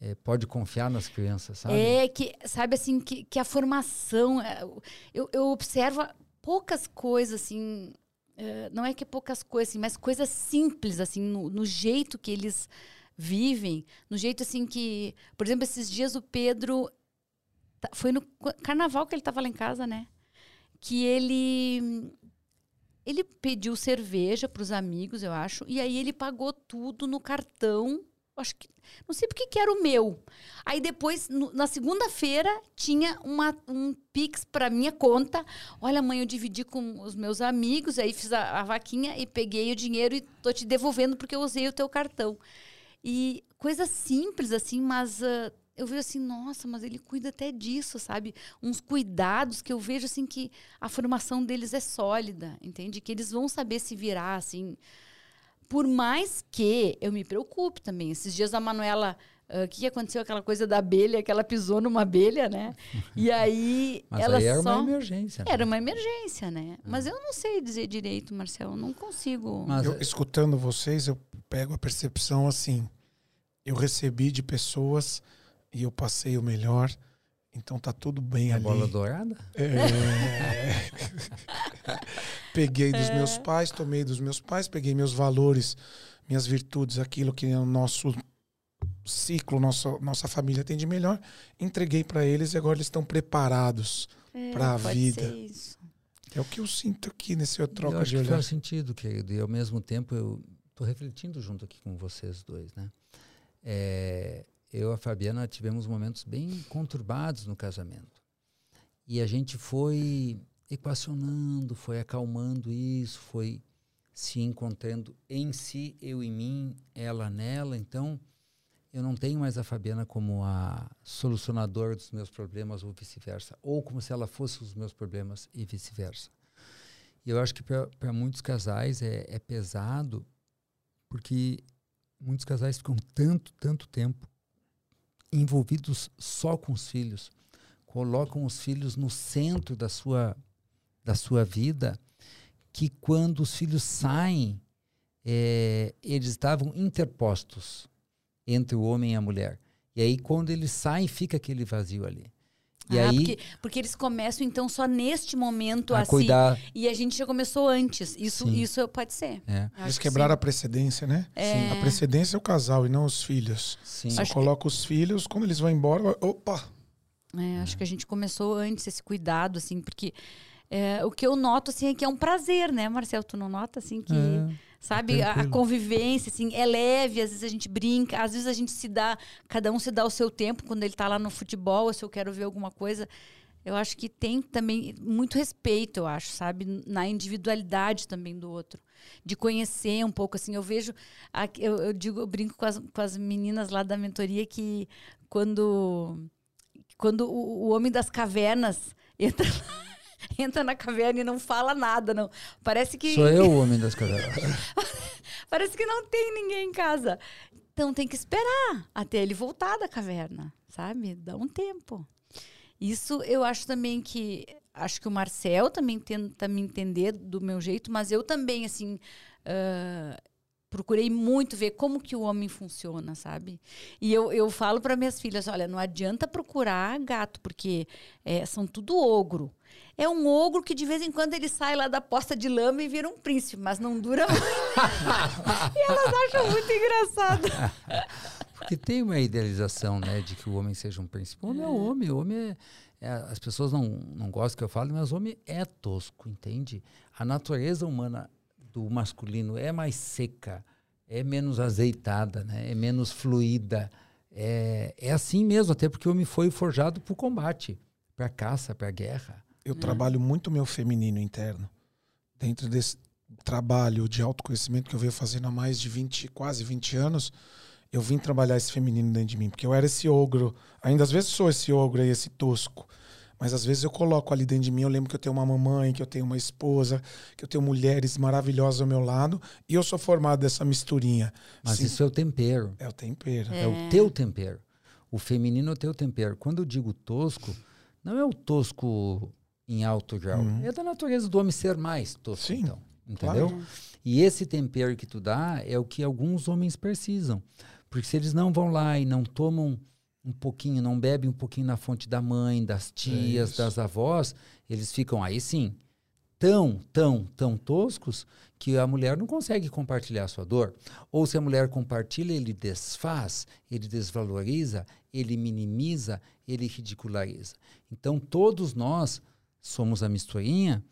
é, pode confiar nas crianças, sabe? É que, sabe assim, que, que a formação, é, eu, eu observo poucas coisas assim, é, não é que poucas coisas, assim, mas coisas simples assim, no, no jeito que eles vivem, no jeito assim que, por exemplo, esses dias o Pedro foi no carnaval que ele estava lá em casa, né? Que ele ele pediu cerveja para os amigos, eu acho, e aí ele pagou tudo no cartão. Acho que. Não sei porque que era o meu. Aí depois, no, na segunda-feira, tinha uma, um Pix para minha conta. Olha, mãe, eu dividi com os meus amigos, aí fiz a, a vaquinha e peguei o dinheiro e tô te devolvendo porque eu usei o teu cartão. E coisa simples, assim, mas uh, eu vejo assim, nossa, mas ele cuida até disso, sabe? Uns cuidados que eu vejo assim que a formação deles é sólida, entende? Que eles vão saber se virar assim. Por mais que eu me preocupe também. Esses dias a Manuela o uh, que aconteceu aquela coisa da abelha, que ela pisou numa abelha, né? E (laughs) aí Mas ela aí era só... uma emergência. Né? Era uma emergência, né? Mas eu não sei dizer direito, Marcelo, não consigo. Mas eu, escutando vocês, eu pego a percepção assim. Eu recebi de pessoas e eu passei o melhor. Então tá tudo bem a ali. Bola dourada? É... (laughs) peguei dos é. meus pais, tomei dos meus pais, peguei meus valores, minhas virtudes, aquilo que o nosso ciclo, nossa, nossa família tem de melhor, entreguei para eles e agora eles estão preparados é, para a vida. É o que eu sinto aqui nesse troca eu acho de olhar. Que faz sentido, querido. E ao mesmo tempo eu estou refletindo junto aqui com vocês dois, né? É, eu e a Fabiana tivemos momentos bem conturbados no casamento. E a gente foi equacionando, foi acalmando isso, foi se encontrando em si, eu em mim, ela nela. Então, eu não tenho mais a Fabiana como a solucionadora dos meus problemas ou vice-versa, ou como se ela fosse os meus problemas e vice-versa. E eu acho que para muitos casais é, é pesado, porque muitos casais ficam tanto, tanto tempo envolvidos só com os filhos, colocam os filhos no centro da sua, da sua vida, que quando os filhos saem, é, eles estavam interpostos entre o homem e a mulher. E aí, quando eles saem, fica aquele vazio ali. E ah, aí, porque, porque eles começam, então, só neste momento a assim. cuidar. E a gente já começou antes. Isso, Sim. isso pode ser. É, Eles que quebraram sim. a precedência, né? É. A precedência é o casal e não os filhos. sim. Só Acho que- coloca os filhos, quando eles vão embora, opa! É, acho que a gente começou antes esse cuidado, assim, porque é, o que eu noto, assim, é que é um prazer, né, Marcelo? Tu não nota, assim, que, É, sabe, a, a convivência, assim, é leve, às vezes a gente brinca, às vezes a gente se dá, cada um se dá o seu tempo quando ele tá lá no futebol, ou se eu quero ver alguma coisa. Eu acho que tem também muito respeito, eu acho, sabe? Na individualidade também do outro. De conhecer um pouco, assim. Eu vejo. Eu, eu digo, eu brinco com as, com as meninas lá da mentoria que quando. Quando o, o homem das cavernas (laughs) entra, (laughs) entra na caverna e não fala nada, não. Parece que. Sou eu o (laughs) homem das cavernas. Parece que não tem ninguém em casa. Então tem que esperar até ele voltar da caverna, sabe? Dá um tempo. Isso eu acho também que. Acho que o Marcel também tenta me entender do meu jeito, mas eu também, assim. ah, procurei muito ver como que o homem funciona, sabe? E eu, eu falo para minhas filhas: olha, não adianta procurar gato, porque é, são tudo ogro. É um ogro que de vez em quando ele sai lá da posta de lama e vira um príncipe, mas não dura muito. (laughs) e elas acham muito engraçado. (laughs) Porque tem uma idealização, né, de que o homem seja um príncipe. O homem é o homem, o homem é, é- As pessoas não, não gostam que eu fale, mas o homem é tosco, entende? A natureza humana do masculino é mais seca, é menos azeitada, né? É menos fluida. É, é assim mesmo, até porque o homem foi forjado para o combate, para a caça, para a guerra. Eu trabalho muito meu feminino interno. Dentro desse trabalho de autoconhecimento que eu venho fazendo há mais de 20, quase 20 anos, eu vim trabalhar esse feminino dentro de mim. Porque eu era esse ogro. Ainda às vezes sou esse ogro aí, esse tosco. Mas às vezes eu coloco ali dentro de mim, eu lembro que eu tenho uma mamãe, que eu tenho uma esposa, que eu tenho mulheres maravilhosas ao meu lado. E eu sou formado dessa misturinha. Mas Sim, isso é o tempero. é o tempero. É. o teu tempero. O feminino é o teu tempero. Quando eu digo tosco, não é o tosco em alto grau. É da natureza do homem ser mais tosco, Sim, então. Entendeu? E esse tempero que tu dá é o que alguns homens precisam. Porque se eles não vão lá e não tomam um pouquinho, não bebem um pouquinho na fonte da mãe, das tias, isso. das avós, eles ficam aí sim tão, tão, tão toscos que a mulher não consegue compartilhar a sua dor. Ou se a mulher compartilha, ele desfaz, ele desvaloriza, ele minimiza, ele ridiculariza. Então todos nós somos a misturinha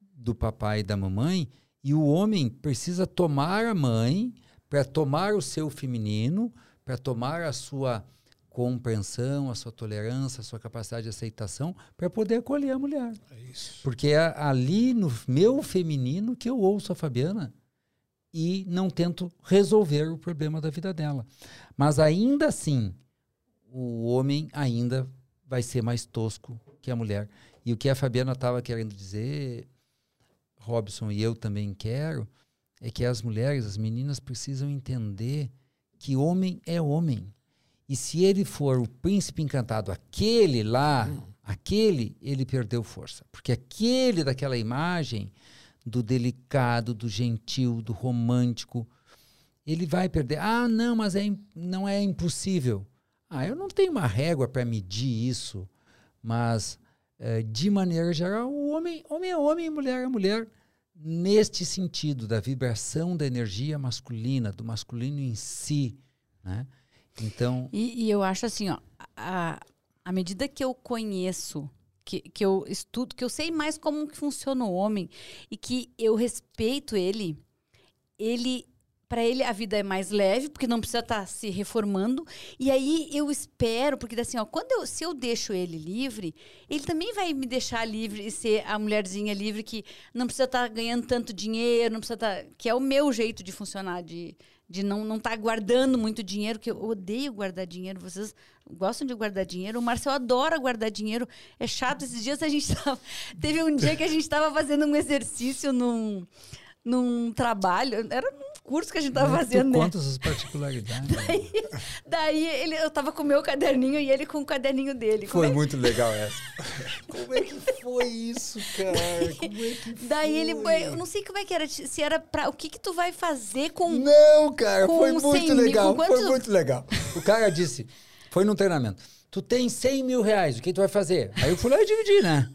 do papai e da mamãe e o homem precisa tomar a mãe para tomar o seu feminino, para tomar a sua compreensão, a sua tolerância, a sua capacidade de aceitação, para poder acolher a mulher. É isso. Porque é ali no meu feminino que eu ouço a Fabiana e não tento resolver o problema da vida dela. Mas ainda assim, o homem ainda vai ser mais tosco que a mulher. E o que a Fabiana estava querendo dizer, Robson e eu também quero, é que as mulheres, as meninas precisam entender que homem é homem. E se ele for o príncipe encantado, aquele lá, aquele, ele perdeu força. Porque aquele daquela imagem do delicado, do gentil, do romântico, ele vai perder. Ah, não, mas é, não é impossível. Ah, eu não tenho uma régua para medir isso, mas eh, de maneira geral, o homem, homem é homem mulher é mulher. Neste sentido, da vibração da energia masculina, do masculino em si. Né? Então, E, e eu acho assim, ó, a, à medida que eu conheço, que, que eu estudo, que eu sei mais como que funciona o homem e que eu respeito ele, ele para ele a vida é mais leve, porque não precisa estar se reformando. E aí eu espero, porque assim, ó, quando eu, se eu deixo ele livre, ele também vai me deixar livre e ser a mulherzinha livre que não precisa estar ganhando tanto dinheiro, não precisa estar, que é o meu jeito de funcionar, de, de não não estar guardando muito dinheiro, que eu odeio guardar dinheiro. Vocês gostam de guardar dinheiro? O Marcel adora guardar dinheiro. É chato. Esses dias a gente (laughs) tava, teve um dia que a gente estava fazendo um exercício num num trabalho, era curso que a gente estava que tu fazendo, né? conta essas particularidades. Daí ele, eu tava com o meu caderninho e ele com o caderninho dele. Foi é- muito legal essa. (laughs) Como é que foi? foi isso, cara? Como é que foi? Daí ele, eu não sei como é que era, se era pra, o que que tu vai fazer com... Não, cara, com foi 100 muito mil, legal. com Foi muito legal. O cara disse, foi num treinamento, tu tem 100 mil reais, o que tu vai fazer? Aí eu fui lá e dividi, né?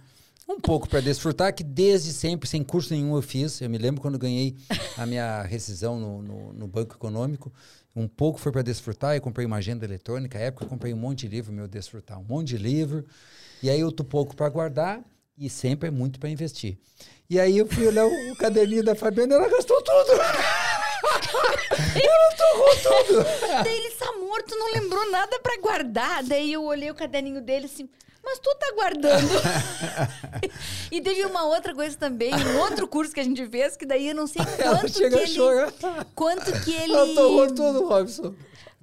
Um pouco para desfrutar, que desde sempre, sem curso nenhum, eu fiz. Eu me lembro quando eu ganhei a minha rescisão no, no, no Banco Econômico. Um pouco foi para desfrutar. Eu comprei uma agenda eletrônica. Na época, eu comprei um monte de livro, meu desfrutar. Um monte de livro. E aí, outro pouco para guardar. E sempre é muito para investir. E aí, eu fui olhar o, o caderninho da Fabiana ela gastou tudo. (laughs) ela torrou tudo. Daí ele está morto, não lembrou nada pra guardar. Daí eu olhei o caderninho dele assim, mas tu tá guardando. e teve uma outra coisa também, um outro curso que a gente fez, que daí eu não sei (laughs) quanto que (laughs) a ele. chorar. Quanto que ele. Torrou tudo, Robson.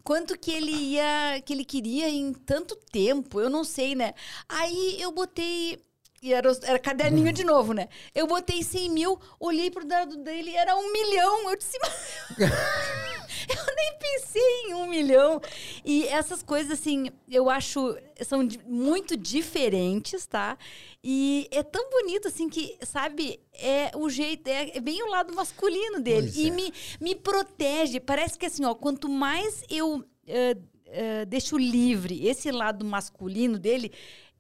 Quanto que ele ia. que ele queria em tanto tempo, eu não sei, né? Aí eu botei. E era, era caderninho de novo, né? Eu botei 100 mil, olhei pro dado dele, era um milhão. Eu disse, mas... (laughs) eu nem pensei em um milhão. E essas coisas, assim, eu acho, são muito diferentes, tá? E é tão bonito, assim, que, sabe, é o jeito, é, é bem o lado masculino dele. Pois e é. me, me protege. Parece que, assim, ó, quanto mais eu eh, eh, deixo livre esse lado masculino dele,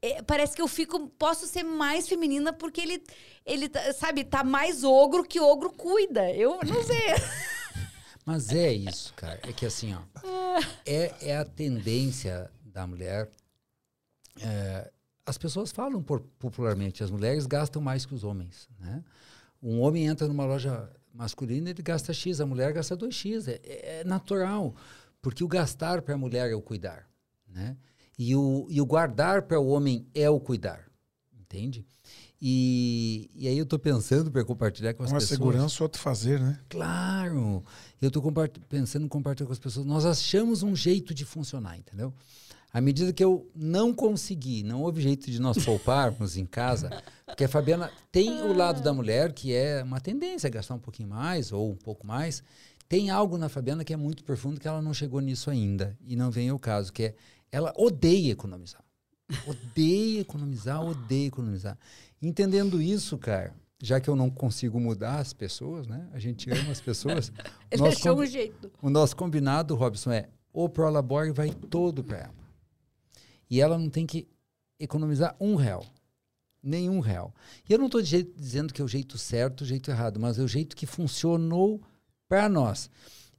eh, parece que eu fico, posso ser mais feminina porque ele, ele tá- sabe, tá mais ogro que ogro cuida. Eu não sei. (laughs) Mas é isso, cara. É que assim, ó. (laughs) É, é a tendência da mulher. é, as pessoas falam por- popularmente, as mulheres gastam mais que os homens, né? Um homem entra numa loja masculina, ele gasta X, a mulher gasta 2X. É, é natural. Porque o gastar para a mulher é o cuidar, né? E o, e o guardar para o homem é o cuidar, entende? E, e aí eu estou pensando para compartilhar com as Um é pessoas. segurança, outro fazer, né? Claro! Eu estou pensando em compartilhar com as pessoas. Nós achamos um jeito de funcionar, entendeu? À medida que eu não consegui, não houve jeito de nós pouparmos em casa, porque a Fabiana tem o lado da mulher, que é uma tendência a gastar um pouquinho mais ou um pouco mais. Tem algo na Fabiana que é muito profundo que ela não chegou nisso ainda, e não vem ao caso, que é ela odeia economizar. Odeia economizar, odeia economizar. Entendendo isso, cara, já que eu não consigo mudar as pessoas, né? A gente ama as pessoas. (laughs) Ele achou combi- um jeito. o nosso combinado, Robson, é o Prolabore vai todo para ela. E ela não tem que economizar um real. Nenhum real. E eu não estou dizendo que é o jeito certo, o jeito errado, mas é o jeito que funcionou para nós.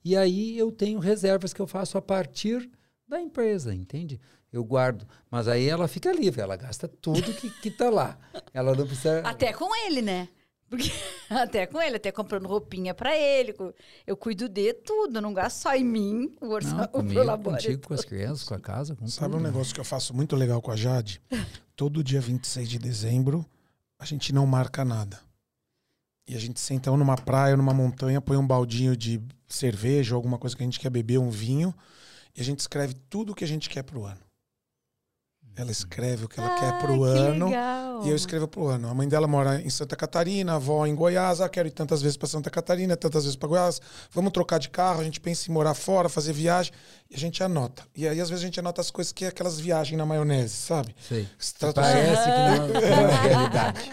E aí eu tenho reservas que eu faço a partir da empresa, entende? Eu guardo. Mas aí ela fica livre, ela gasta tudo que, que tá lá. Ela não precisa. (laughs) Até com ele, né? Porque (laughs) até com ele, até comprando roupinha pra ele. Eu cuido de tudo, não gasto só em mim. O Não, orçamento comigo, labora contigo, com as crianças, com a casa, com Sabe um tudo. negócio que eu faço muito legal com a Jade? Todo dia 26 de dezembro, a gente não marca nada. E a gente senta ou numa praia, ou numa montanha, põe um baldinho de cerveja, ou alguma coisa que a gente quer beber, um vinho, e a gente escreve tudo o que a gente quer pro ano. Ela escreve o que ela quer pro Ah, que ano. legal. E eu escrevo pro ano. A mãe dela mora em Santa Catarina, a avó em Goiás. Ah, quero ir tantas vezes para Santa Catarina, tantas vezes para Goiás. Vamos trocar de carro. A gente pensa em morar fora, fazer viagem. E a gente anota. E aí, às vezes, a gente anota as coisas que é aquelas viagens na maionese, sabe? Sei. Estrata- Parece que não, não é (laughs) realidade.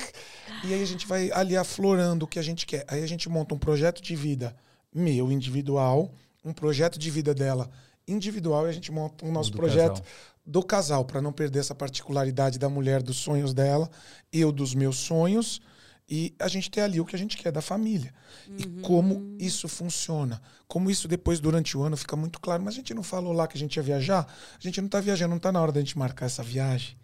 E aí a gente vai ali aflorando o que a gente quer. Aí a gente monta um projeto de vida meu, individual, um projeto de vida dela individual, e a gente monta o nosso do projeto casal. do casal, para não perder essa particularidade da mulher, dos sonhos dela, eu dos meus sonhos, e a gente ter ali o que a gente quer da família. E como isso funciona. Como isso depois, durante o ano, fica muito claro. Mas a gente não falou lá que a gente ia viajar? A gente não está viajando, não está na hora da gente marcar essa viagem.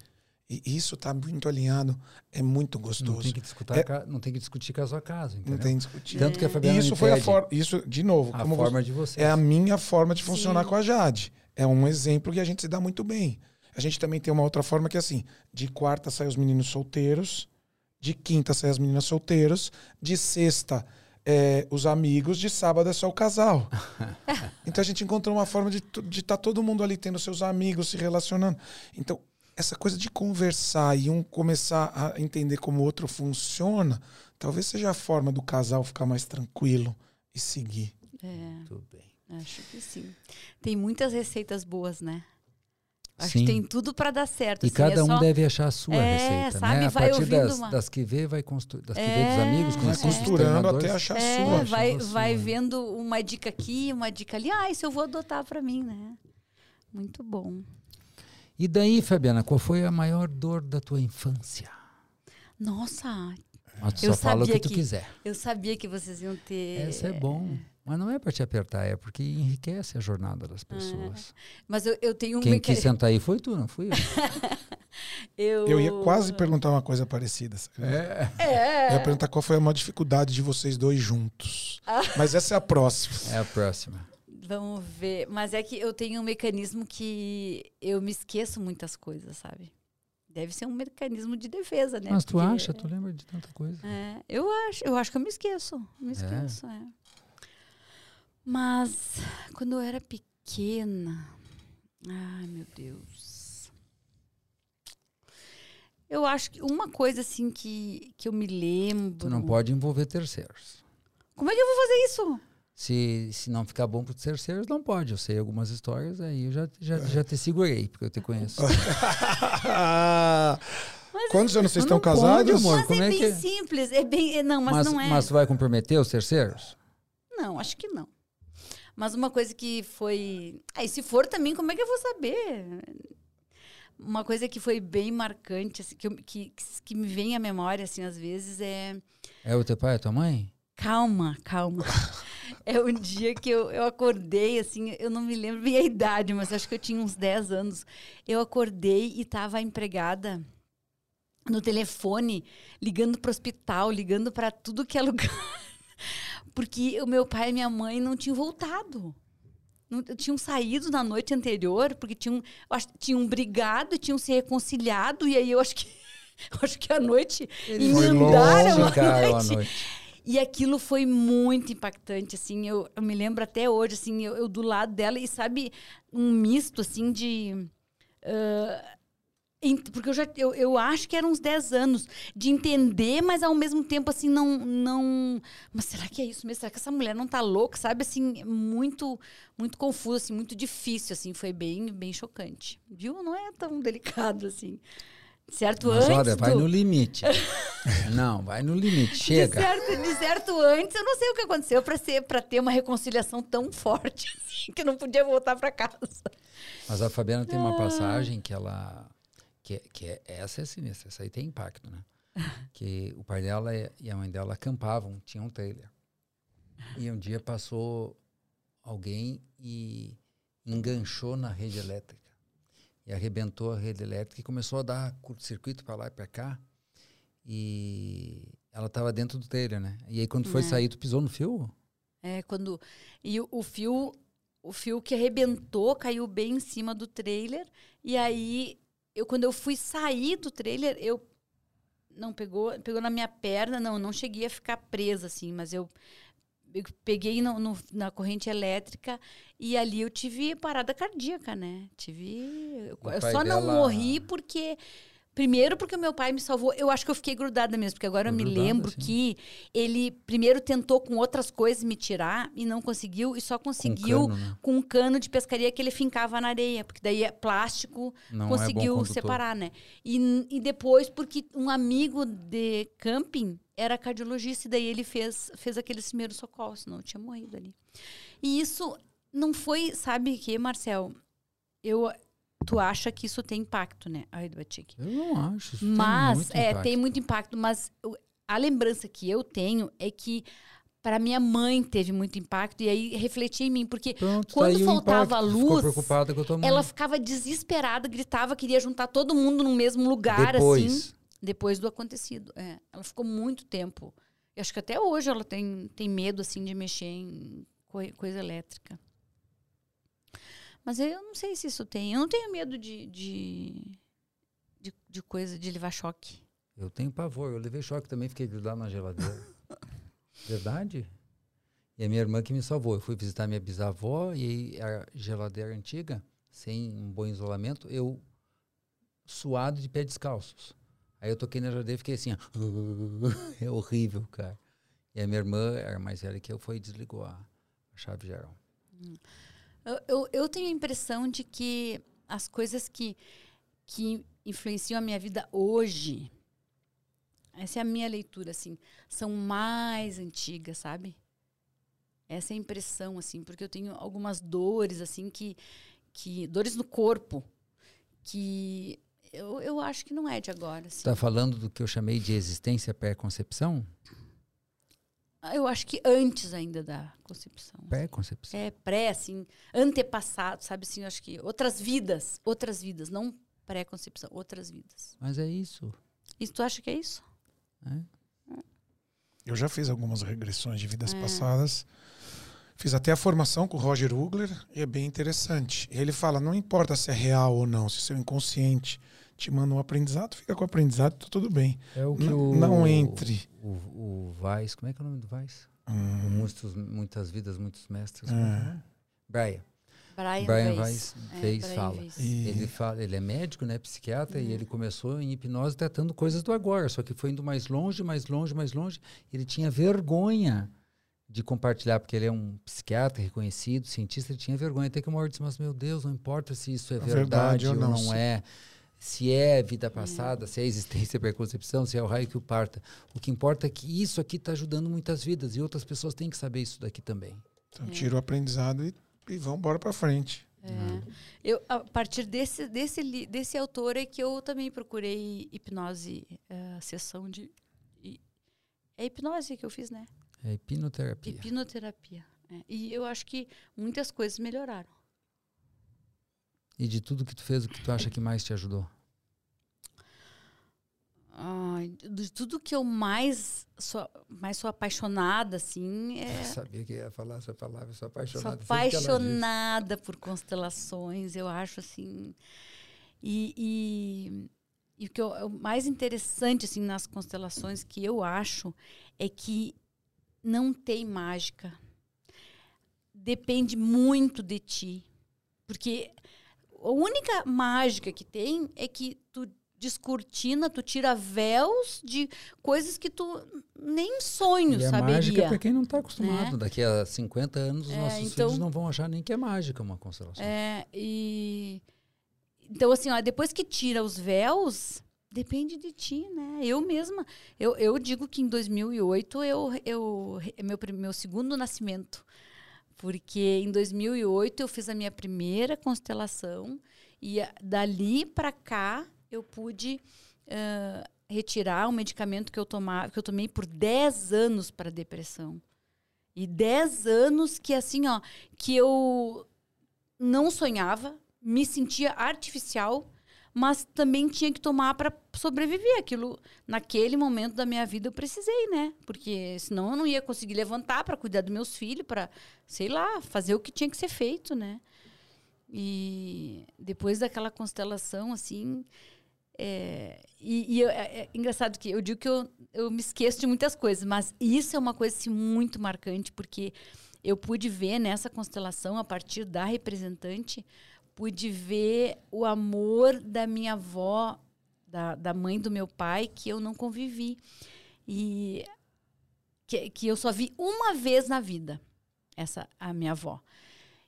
E isso está muito alinhado, é muito gostoso. Não tem, que discutir, É- ca- não tem que discutir com a sua casa, entendeu? Não tem discutir. Tanto que a Fabiana isso foi a forma. Isso, de novo, a como forma você- de vocês. é a minha forma de funcionar Sim. com a Jade. É um exemplo que a gente se dá muito bem. A gente também tem uma outra forma que é assim: de quarta sai os meninos solteiros, de quinta sai as meninas solteiras, de sexta é, os amigos, de sábado é só o casal. (laughs) então a gente encontrou uma forma de estar todo mundo ali tendo seus amigos, se relacionando. Então, essa coisa de conversar e um começar a entender como o outro funciona, talvez seja a forma do casal ficar mais tranquilo e seguir. É, Tudo bem. acho que sim. Tem muitas receitas boas, né? Acho Sim. que tem tudo para dar certo. E assim, cada é um só- deve achar a sua É, receita, sabe, né? A vai partir ouvindo das, uma- das que vê, vai construir, das que vê É, dos amigos, Vai costurando até achar a É, sua. vai, a sua. vai vendo uma dica aqui, uma dica ali. Ah, isso eu vou adotar para mim, né? Muito bom. E daí, Fabiana, qual foi a maior dor da tua infância? Nossa, Mas tu Eu só fala o que sabia tu que- quiser. eu sabia que vocês iam ter. Essa é bom. Mas não é para te apertar, é porque enriquece a jornada Ah, das pessoas. Mas eu, eu tenho um Quem quis sentar aí foi tu, não fui eu. (laughs) eu... Eu ia quase perguntar uma coisa parecida. É. É. Eu ia perguntar qual foi a maior dificuldade de vocês dois juntos. Ah. Mas essa é a próxima. É a próxima. Vamos ver. Mas é que eu tenho um mecanismo que eu me esqueço muitas coisas, sabe? Deve ser um mecanismo de defesa, né? Mas tu Porque- acha? Tu lembra de tanta coisa? É, eu acho, eu acho que eu me esqueço. Me É? esqueço, é. Mas quando eu era pequena, ai meu Deus. Eu acho que uma coisa assim que, que eu me lembro. Tu não pode envolver terceiros. Como é que eu vou fazer isso? Se, se não ficar bom para os terceiros, não pode. Eu sei algumas histórias, aí eu já, já, já te segurei, porque eu te conheço. (laughs) Quantos anos vocês Mas não estão pode, casados? amor. Mas como é é bem que- simples, é bem, é- não, mas, mas, não é. mas tu vai comprometer os terceiros? Não, acho que não. Mas uma coisa que foi. Aí, se for também, como é que eu vou saber? Uma coisa que foi bem marcante, assim, que, eu- que, que me vem à memória, assim, às vezes, é. É o teu pai, a tua mãe? Calma, calma. (laughs) é um dia que eu, eu acordei, assim, eu não me lembro bem a idade, mas acho que eu tinha uns 10 anos. Eu acordei e estava a empregada no telefone, ligando para o hospital, ligando para tudo que é lugar. (laughs) Porque o meu pai e minha mãe não tinham voltado. Não, tinham saído na noite anterior, porque tinham, acho, tinham brigado, tinham se reconciliado, e aí eu acho que, (laughs) eu acho que a noite Foi emendaram longe, a Ficaram à noite. noite. E aquilo foi muito impactante, assim, eu, eu me lembro até hoje, assim, eu, eu do lado dela e sabe, um misto, assim, de... ent- porque eu já, eu, eu acho que eram uns 10 anos de entender, mas ao mesmo tempo, assim, não, não... Mas será que é isso mesmo? Será que essa mulher não tá louca? Sabe, assim, muito, muito confuso, assim, muito difícil, assim, foi bem, bem chocante. Viu? Não é tão delicado, assim. Certo, Mas antes olha, vai do- no limite. (laughs) não, vai no limite. De Chega. certo, de certo antes, eu não sei o que aconteceu para ser para ter uma reconciliação tão forte (laughs) assim, que não podia voltar para casa. Mas a Fabiana tem Ah. uma passagem que ela. Que, que é, essa é sinistra, essa aí tem impacto, né? (laughs) Que o pai dela e e a mãe dela acampavam, tinham um trailer. E um dia passou alguém e enganchou na rede elétrica. E arrebentou a rede elétrica e começou a dar curto-circuito para lá e para cá. E ela estava dentro do trailer, né? E aí quando foi É. sair, tu pisou no fio? É, quando e o, o fio o fio que arrebentou caiu bem em cima do trailer e aí eu quando eu fui sair do trailer, eu não pegou, pegou na minha perna, não, não cheguei a ficar presa assim, mas eu eu peguei no- no- na corrente elétrica e ali eu tive parada cardíaca, né? Tive. Eu, O eu pai só não dela- morri porque. Primeiro, porque o meu pai me salvou. Eu acho que eu fiquei grudada mesmo, porque agora eu me Grudada, lembro sim. que ele primeiro tentou com outras coisas me tirar e não conseguiu, e só conseguiu cano, né? com um cano de pescaria que ele fincava na areia, porque daí é plástico, Não é conseguiu condutor. separar, né? E, e depois, porque um amigo de camping era cardiologista, e daí ele fez, fez aqueles primeiros socorros, senão eu tinha morrido ali. E isso não foi, sabe o que, Marcel? Eu, tu acha que isso tem impacto, né? Ai, do Batik. Eu não acho. Isso Mas, tem muito é, impacto. tem muito impacto, mas a lembrança que eu tenho é que para minha mãe teve muito impacto e aí refleti em mim, porque Pronto, tá quando o faltava impacto. Luz, ela ficava desesperada, gritava, queria juntar todo mundo no mesmo lugar, Depois, assim, depois do acontecido. É, ela ficou muito tempo. Eu acho que até hoje ela tem, tem medo, assim, de mexer em coi- coisa elétrica. Mas eu não sei se isso tem. Eu não tenho medo de, de, de, de coisa, de levar choque. eu tenho pavor. Eu levei choque também, fiquei grudado na geladeira. (laughs) Verdade? E a minha irmã que me salvou. Eu fui visitar minha bisavó e a geladeira antiga, sem um bom isolamento, eu suado de pé descalços. Aí eu toquei na geladeira e fiquei assim, (laughs) é horrível, cara. E a minha irmã era mais velha que eu, foi e desligou a, a chave geral. Eu, eu, eu tenho a impressão de que as coisas que, que influenciam a minha vida hoje, essa é a minha leitura, assim, são mais antigas, sabe? Essa é a impressão, assim, porque eu tenho algumas dores, assim, que. que dores no corpo, que eu, eu acho que não é de agora. Assim. Está falando do que eu chamei de existência pré-concepção? Eu acho que antes ainda da concepção. assim. Pré-concepção. É, pré, assim, antepassado, sabe assim, eu acho que outras vidas, outras vidas, não pré-concepção, outras vidas. Mas é isso. Isso tu acha que é isso? né? Eu já fiz algumas regressões de É. vidas passadas. Fiz até a formação com o Roger Ugler e é bem interessante. Ele fala: não importa se é real ou não, se seu inconsciente te manda um aprendizado, fica com o aprendizado, tá tudo bem. É o que N- o. não entre. O, o Weiss, como é que é o nome do Weiss? Hum, Muitos, muitas vidas, muitos mestres. É. é é? Brian. Brian, Brian Weiss. Weiss É, fez, Brian fala. Weiss. E- Ele fala, ele é médico, né, psiquiatra, Uhum. e ele começou em hipnose tratando coisas do agora, só que foi indo mais longe, mais longe, mais longe. Ele tinha vergonha de compartilhar, porque ele é um psiquiatra reconhecido, cientista, ele tinha vergonha. Até que uma hora disse, mas meu Deus, não importa se isso é É verdade, verdade ou não, não, é, se é vida passada, se é existência (laughs) preconcepção, se é o raio que o parta. O que importa é que isso aqui está ajudando muitas vidas, e outras pessoas têm que saber isso daqui também. Então tira o aprendizado e, e vamos embora para frente. É. Eu, a partir desse, desse, desse autor é que eu também procurei hipnose, eh, sessão de. É hipnose que eu fiz, né? É hipnoterapia. Hipnoterapia. é. E eu acho que muitas coisas melhoraram. E de tudo que tu fez, o que tu acha que mais te ajudou? Ai, de tudo que eu mais sou, mais sou apaixonada, assim, é. Eu sabia que ia falar essa palavra, sou Sou ela diz. apaixonada por constelações, eu acho assim. E, e, e o que eu, o mais interessante assim nas constelações que eu acho é que não tem mágica. Depende muito de ti. Porque a única mágica que tem é que tu descortina, tu tira véus de coisas que tu nem em sonho E é saberia. mágica para quem não está acostumado. né? Daqui a 50 anos, os É, nossos então- filhos não vão achar nem que é mágica uma constelação. É, e. Então, assim, ó, depois que tira os véus, depende de ti, né? Eu mesma. Eu, eu digo que em 2008 eu, eu, é meu, meu segundo nascimento. Porque em 2008 eu fiz a minha primeira constelação e dali para cá eu pude ah, retirar um medicamento que eu, tomava, que eu tomei por 10 anos para depressão. E 10 anos que assim, ó, que eu não sonhava, me sentia artificial, mas também tinha que tomar para sobreviver. Aquilo, naquele momento da minha vida, eu precisei, né? Porque senão eu não ia conseguir levantar para cuidar dos meus filhos, para, sei lá, fazer o que tinha que ser feito, né? E depois daquela constelação, assim. é, e e é, é engraçado que eu digo que eu, eu me esqueço de muitas coisas, mas isso é uma coisa assim, muito marcante, porque eu pude ver nessa constelação, a partir da representante, pude ver o amor da minha avó, da, da mãe do meu pai, que eu não convivi. E que, que eu só vi uma vez na vida, essa a minha avó.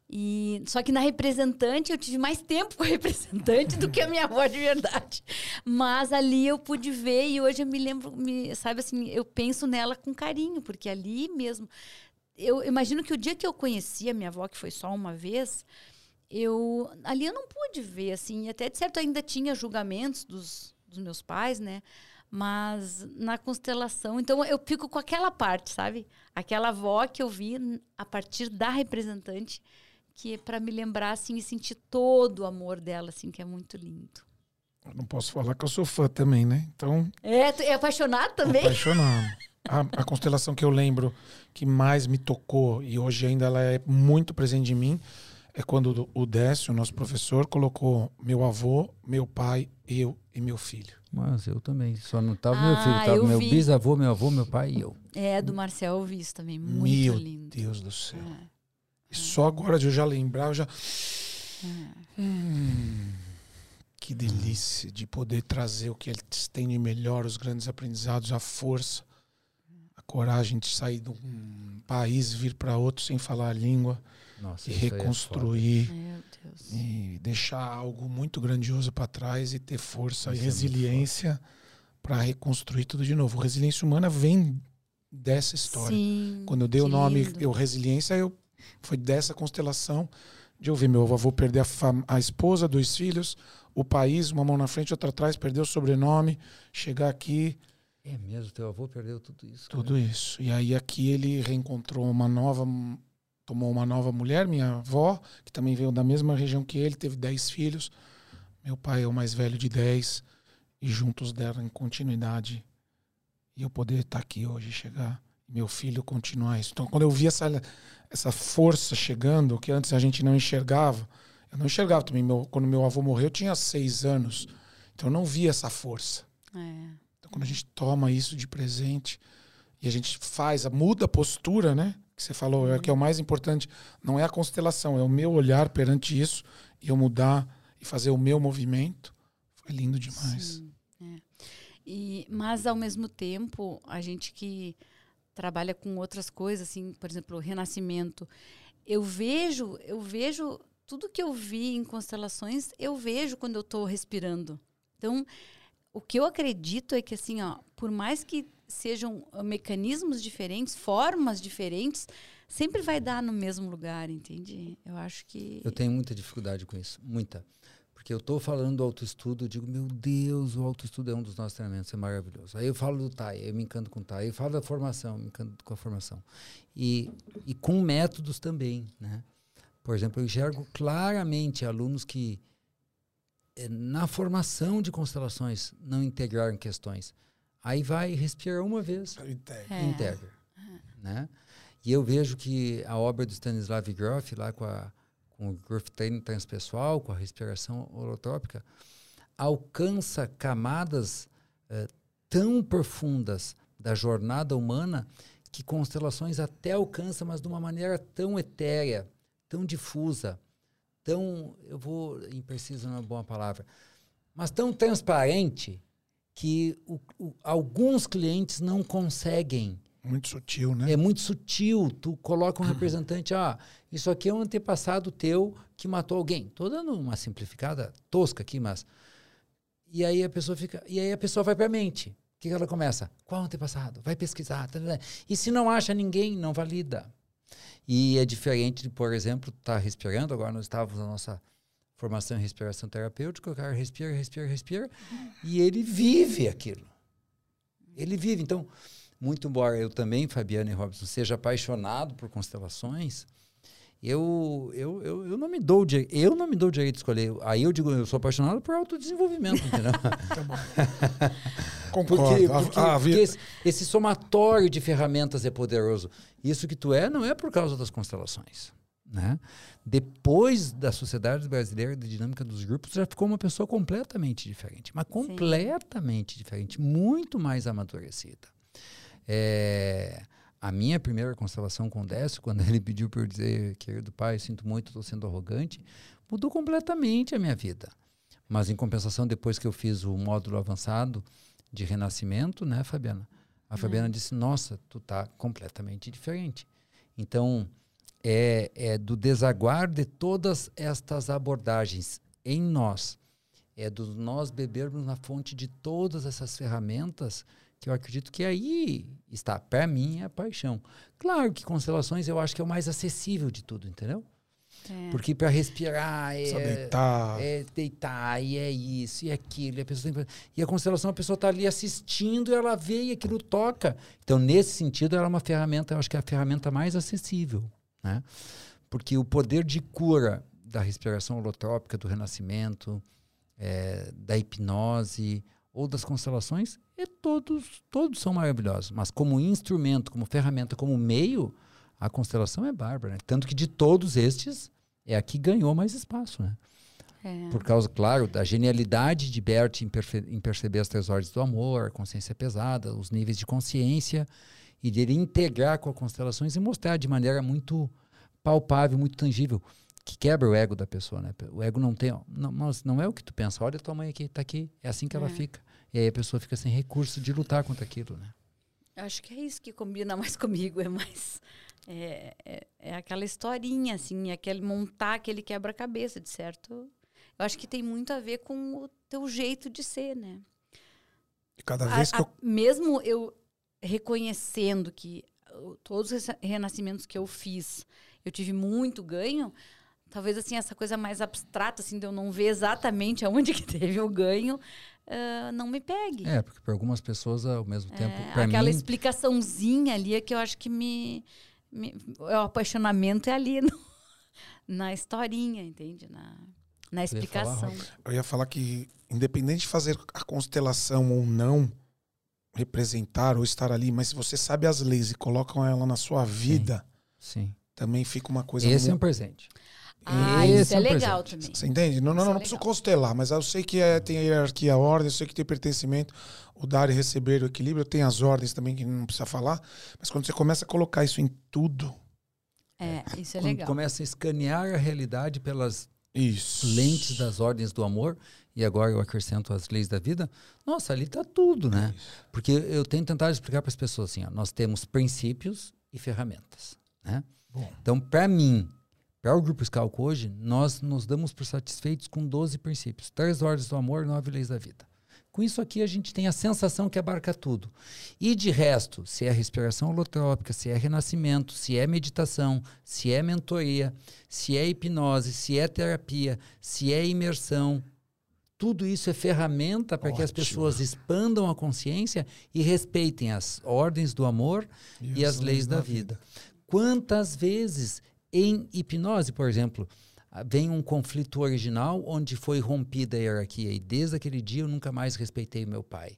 E, só que na representante eu tive mais tempo com a representante do que a minha avó de verdade. Mas ali eu pude ver e hoje eu me lembro, me, sabe assim, eu penso nela com carinho, porque ali mesmo. Eu imagino que o dia que eu conheci a minha avó, que foi só uma vez, eu ali eu não pude ver assim, até de certo ainda tinha julgamentos dos, dos meus pais, né? Mas na constelação, então eu fico com aquela parte, sabe? Aquela avó que eu vi a partir da representante, que é para me lembrar assim e sentir todo o amor dela, assim, que é muito lindo. Eu não posso falar que eu sou fã também, né? Então, É, é apaixonado também? apaixonado. A, a constelação que eu lembro que mais me tocou e hoje ainda ela é muito presente em mim é quando o Décio, nosso professor, colocou meu avô, meu pai, eu e meu filho. Mas eu também. Só não estava meu Ah, filho, estava eu meu vi. bisavô, meu avô, meu pai e eu. É, do Marcel eu vi isso também, muito meu lindo. Deus do céu. É. E só agora de eu já lembrar, eu já. Hum, que delícia de poder trazer o que eles têm de melhor, os grandes aprendizados, a força, a coragem de sair de um país, vir para outro sem falar a língua Nossa, e é reconstruir Deus. e deixar algo muito grandioso para trás e ter força Isso e é resiliência para reconstruir tudo de novo. Resiliência humana vem dessa história. Sim. Quando eu dei o nome eu resiliência, eu foi dessa constelação de eu ver meu avô perder a, fam- a esposa, dois filhos, o país, uma mão na frente, outra atrás, perder o sobrenome, chegar aqui, É mesmo, teu avô perdeu tudo isso. cara. tudo isso. E aí aqui ele reencontrou uma nova, tomou uma nova mulher, minha avó, que também veio da mesma região que ele, teve dez filhos. Meu pai é o mais velho de dez e juntos deram continuidade. E eu poder estar aqui hoje, chegar, meu filho continuar isso. Então, quando eu vi essa, essa força chegando, que antes a gente não enxergava, eu não enxergava também. Meu, quando meu avô morreu, eu tinha seis anos. Então, eu não via essa força. É. Então, quando a gente toma isso de presente e a gente faz, muda a postura, né? Que você falou, é que é o mais importante. Não é a constelação, é o meu olhar perante isso e eu mudar e fazer o meu movimento. Foi lindo demais. Sim, é. E, mas ao mesmo tempo, a gente que trabalha com outras coisas, assim, por exemplo, o renascimento, eu vejo, eu vejo tudo que eu vi em constelações, eu vejo quando eu estou respirando. Então, o que eu acredito é que assim, ó, por mais que sejam ah, mecanismos diferentes, formas diferentes, sempre vai dar no mesmo lugar, entende? Eu acho que Eu tenho muita dificuldade com isso, muita. Porque eu estou falando do autoestudo, eu digo, meu Deus, o autoestudo é um dos nossos treinamentos, é maravilhoso. Aí eu falo do TAI, eu me encanto com o TAI. Eu falo da formação, me encanto com a formação. E, e com métodos também, né? Por exemplo, eu enxergo claramente alunos que eh, na formação de constelações não integraram questões. Aí vai e respira uma vez É. integra. Né? E eu vejo que a obra do Stanislav Grof, lá com, a, com o Grof Training Transpessoal, com a respiração holotrópica, alcança camadas eh, tão profundas da jornada humana que constelações até alcançam, mas de uma maneira tão etérea, tão difusa, tão, eu vou, impreciso não é uma boa palavra, mas tão transparente que o- o- alguns clientes não conseguem. Muito sutil, né? É muito sutil. Tu coloca um representante, ah, isso aqui é um antepassado teu que matou alguém. Tô dando uma simplificada tosca aqui, mas e aí a pessoa fica, e aí a pessoa vai para a mente. O que, que ela começa? Qual antepassado? Vai pesquisar. tá, tá, tá. E se não acha ninguém, não valida. E é diferente de, por exemplo, estar respirando. Agora nós estávamos na nossa formação em respiração terapêutica. O cara respira, respira, respira. E ele vive aquilo. Ele vive. Então, muito embora eu também, Fabiana e Robson, seja apaixonado por constelações, eu, eu, eu, eu não me dou direito, eu não me dou direito de escolher. Aí eu digo, eu sou apaixonado por autodesenvolvimento, entendeu? (laughs) Concordo. Porque, A- porque- a- a- porque esse, esse somatório de ferramentas é poderoso. Isso que tu é não é por causa das constelações. Né? Depois da Sociedade Brasileira de Dinâmica dos Grupos, já ficou uma pessoa completamente diferente. Mas completamente diferente. Muito mais amadurecida. É, a minha primeira constelação com o Décio, quando ele pediu para eu dizer, querido pai, sinto muito, estou sendo arrogante, mudou completamente a minha vida. Mas, em compensação, depois que eu fiz o módulo avançado de renascimento, né, Fabiana? A Fabiana disse, nossa, tu tá completamente diferente. Então, é, é do desaguar de todas estas abordagens em nós, é do nós bebermos na fonte de todas essas ferramentas que eu acredito que aí está, para mim, é a paixão. Claro que constelações eu acho que é o mais acessível de tudo, entendeu? É. Porque para respirar Só é, deitar. é deitar, e é isso, e é aquilo. E a, pessoa tem e a constelação, a pessoa está ali assistindo, e ela vê e aquilo toca. Então, nesse sentido, ela é uma ferramenta, eu acho que é a ferramenta mais acessível. Né? Porque o poder de cura da respiração holotrópica, do renascimento, é, da hipnose ou das constelações, é todos, todos são maravilhosos. Mas como instrumento, como ferramenta, como meio, a constelação é bárbara. né? Tanto que de todos estes, é a que ganhou mais espaço. Né? É. Por causa, claro, da genialidade de Bert em, em perceber as três ordens do amor, a consciência pesada, os níveis de consciência, e de ele integrar com as constelações e mostrar de maneira muito palpável, muito tangível, que quebra o ego da pessoa. Né? O ego não tem. Não, mas não é o que tu pensa. Olha tua mãe aqui, tá aqui. É assim que ela É. fica. E aí a pessoa fica sem recurso de lutar contra aquilo. Né? Acho que é isso que combina mais (laughs) comigo, é mais é, é, é aquela historinha assim, é aquele montar aquele quebra-cabeça, de certo. Eu acho que tem muito a ver com o teu jeito de ser, né? Cada vez a, que eu... a, mesmo eu reconhecendo que todos os renascimentos que eu fiz, eu tive muito ganho, talvez assim essa coisa mais abstrata assim de eu não ver exatamente (laughs) aonde que teve o ganho uh, não me pegue. É porque para algumas pessoas ao mesmo é, tempo aquela mim... explicaçãozinha ali é que eu acho que me, me o apaixonamento é ali (laughs) no, na historinha entende? Na na explicação eu ia, falar, eu ia falar que independente de fazer a constelação ou não representar ou estar ali mas se você sabe as leis e colocam ela na sua vida sim, sim. também fica uma coisa esse muito... é um presente ah, Esse isso é, é legal presente. também. Você entende? Não, não, não, é não preciso constelar, mas eu sei que é, tem a hierarquia, a ordem, eu sei que tem pertencimento, o dar e receber, o equilíbrio, tem as ordens também que não precisa falar, mas quando você começa a colocar isso em tudo. É, isso é quando legal. começa a escanear a realidade pelas isso. lentes das ordens do amor, e agora eu acrescento as leis da vida, nossa, ali está tudo, né? Porque eu tenho tentado explicar para as pessoas assim: ó, nós temos princípios e ferramentas. Né? Então, para mim, para o Grupo Scalco hoje, nós nos damos por satisfeitos com 12 princípios, três ordens do amor, nove leis da vida. Com isso aqui a gente tem a sensação que abarca tudo. E de resto, se é respiração holotrópica, se é renascimento, se é meditação, se é mentoria, se é hipnose, se é terapia, se é imersão, tudo isso é ferramenta para que as pessoas expandam a consciência e respeitem as ordens do amor e, e as leis da, da vida. vida. Quantas vezes em hipnose, por exemplo, vem um conflito original onde foi rompida a hierarquia e desde aquele dia eu nunca mais respeitei meu pai.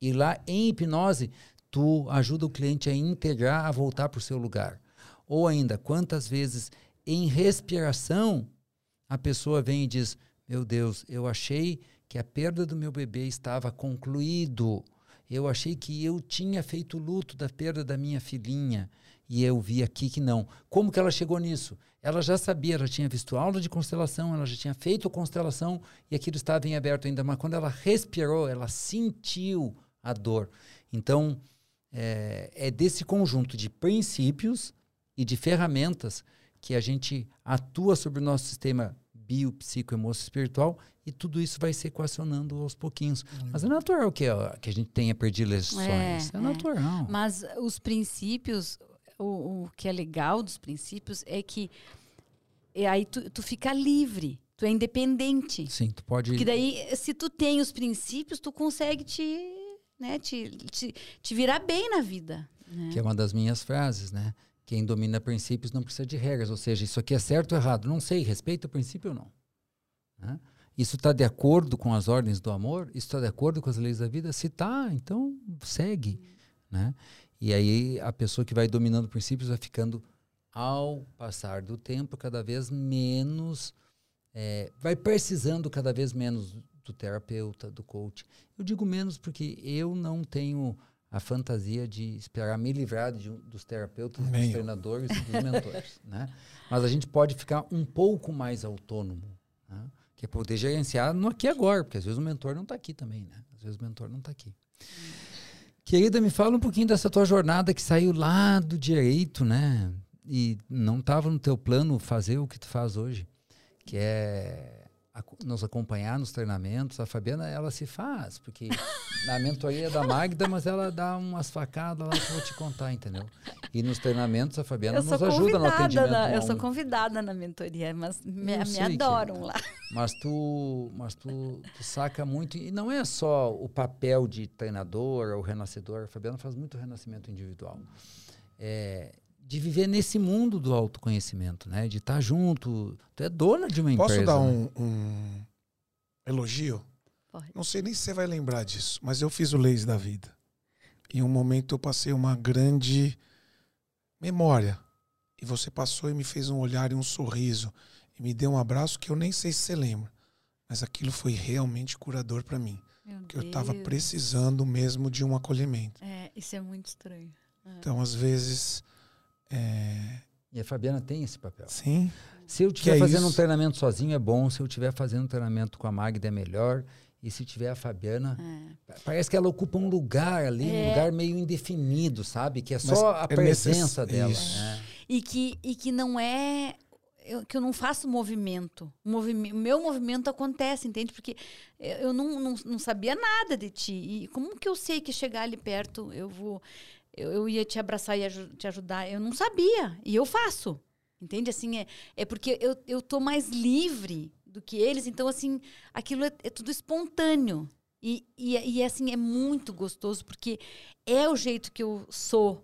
E lá em hipnose, tu ajuda o cliente a integrar, a voltar para o seu lugar. Ou ainda, quantas vezes em respiração a pessoa vem e diz: Meu Deus, eu achei que a perda do meu bebê estava concluído. Eu achei que eu tinha feito luto da perda da minha filhinha e eu vi aqui que não. Como que ela chegou nisso? Ela já sabia, ela tinha visto aula de constelação, ela já tinha feito constelação e aquilo estava em aberto ainda, mas quando ela respirou, ela sentiu a dor. Então, é, é desse conjunto de princípios e de ferramentas que a gente atua sobre o nosso sistema bio, psico, emocional, espiritual e tudo isso vai se equacionando aos pouquinhos. Uhum. Mas é natural que, que a gente tenha predileções. É, é, é natural. Mas os princípios, o, o que é legal dos princípios é que e aí tu, tu fica livre, tu é independente. Sim, tu pode. Porque daí, se tu tem os princípios, tu consegue te, né, te, te, te virar bem na vida. Né? Que é uma das minhas frases, né? Quem domina princípios não precisa de regras. Ou seja, isso aqui é certo ou errado? Não sei, respeita o princípio ou não. Né? Isso está de acordo com as ordens do amor? Isso está de acordo com as leis da vida? Se está, então segue. Né? E aí a pessoa que vai dominando princípios vai ficando, ao passar do tempo, cada vez menos, é, vai precisando cada vez menos do terapeuta, do coach. Eu digo menos porque eu não tenho a fantasia de esperar me livrar de, dos terapeutas, Meio. dos treinadores e dos mentores. (laughs) né? Mas a gente pode ficar um pouco mais autônomo, né? que é poder gerenciar no aqui e agora, porque às vezes o mentor não está aqui também, né? Às vezes o mentor não está aqui. Querida, me fala um pouquinho dessa tua jornada que saiu lá do direito, né? E não estava no teu plano fazer o que tu faz hoje, que é nos acompanhar nos treinamentos. A Fabiana, ela se faz, porque (laughs) na mentoria da Magda, mas ela dá umas facadas lá que eu vou te contar, entendeu? E nos treinamentos, a Fabiana nos ajuda no atendimento. Na, eu sou convidada na mentoria, mas me, me adoram que, lá. Mas tu, mas tu, tu saca muito, e não é só o papel de treinador ou renascedor, a Fabiana faz muito renascimento individual. É, de viver nesse mundo do autoconhecimento, né? De estar tá junto. Tu é dona de uma Posso empresa. Posso dar um, né? um, elogio? Pode. Não sei nem se você vai lembrar disso, mas eu fiz o Leis da Vida. Em um momento eu passei uma grande memória. E você passou e me fez um olhar e um sorriso. E me deu um abraço que eu nem sei se você lembra. Mas aquilo foi realmente curador para mim. Meu porque Deus. eu estava precisando mesmo de um acolhimento. É, isso é muito estranho. É. Então, às vezes é... E a Fabiana tem esse papel. Sim. Se eu estiver é fazendo isso? um treinamento sozinho é bom, se eu estiver fazendo um treinamento com a Magda é melhor. E se tiver a Fabiana, é. parece que ela ocupa um lugar ali, é. um lugar meio indefinido, sabe? Que é só Mas a é presença dela. É. E, que, e que não é. Eu, que eu não faço movimento. O movimento, meu movimento acontece, entende? Porque eu não, não, não sabia nada de ti. E como que eu sei que chegar ali perto eu vou. Eu, eu ia te abraçar e te ajudar? Eu não sabia. E eu faço. Entende? Assim, é, é porque eu, eu tô mais livre do que eles. Então, assim, aquilo é, é tudo espontâneo. E, e, e, assim, é muito gostoso, porque é o jeito que eu sou.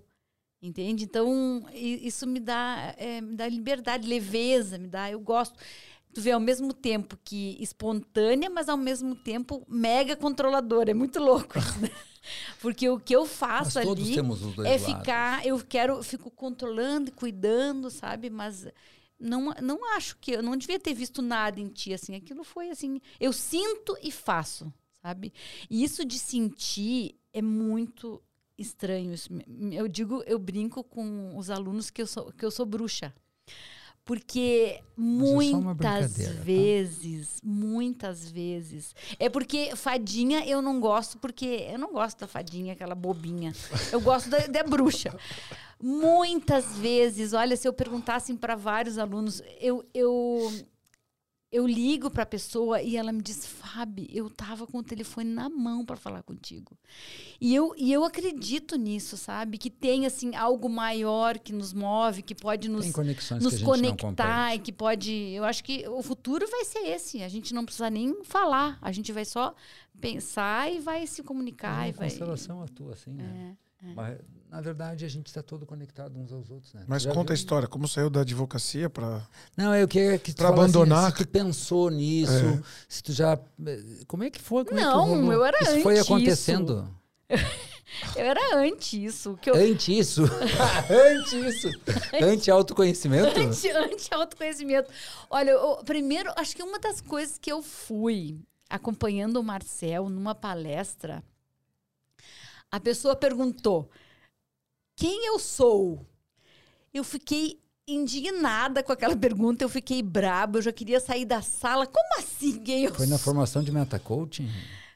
Entende? Então, isso me dá, é, me dá liberdade, leveza, me dá. Eu gosto. Tu vê ao mesmo tempo que espontânea, mas ao mesmo tempo mega controladora. É muito louco? (laughs) Porque o que eu faço ali é ficar, lados. eu quero, fico controlando, cuidando, sabe? Mas não, não acho que eu não devia ter visto nada em ti assim. Aquilo foi assim, eu sinto e faço, sabe? E isso de sentir é muito estranho. Eu digo, eu brinco com os alunos que eu sou que eu sou bruxa. Porque muitas é vezes, tá? muitas vezes. É porque fadinha eu não gosto, porque eu não gosto da fadinha, aquela bobinha. Eu gosto da, da bruxa. Muitas vezes, olha, se eu perguntasse para vários alunos, eu, eu eu ligo para a pessoa e ela me diz, Fábio, eu estava com o telefone na mão para falar contigo. E eu, e eu acredito nisso, sabe? Que tem assim algo maior que nos move, que pode nos, nos conectar e que pode. Eu acho que o futuro vai ser esse. A gente não precisa nem falar, a gente vai só pensar e vai se comunicar. É uma e constelação atua assim, né? É. É. Mas, na verdade, a gente está todo conectado uns aos outros, né? Mas conta viu? a história, como saiu da advocacia para Não, eu queria que para abandonar. Assim, se tu pensou nisso, é. se tu já como é que foi? Como não, é que eu era isso antes foi acontecendo. (laughs) eu era antes isso. Que eu... Antes isso? (laughs) antes isso? Anti-autoconhecimento? Anti-autoconhecimento. Olha, eu, primeiro, acho que uma das coisas que eu fui acompanhando o Marcel numa palestra a pessoa perguntou: Quem eu sou? Eu fiquei indignada com aquela (laughs) pergunta, eu fiquei braba, eu já queria sair da sala. Como assim quem eu Foi na formação de meta coaching?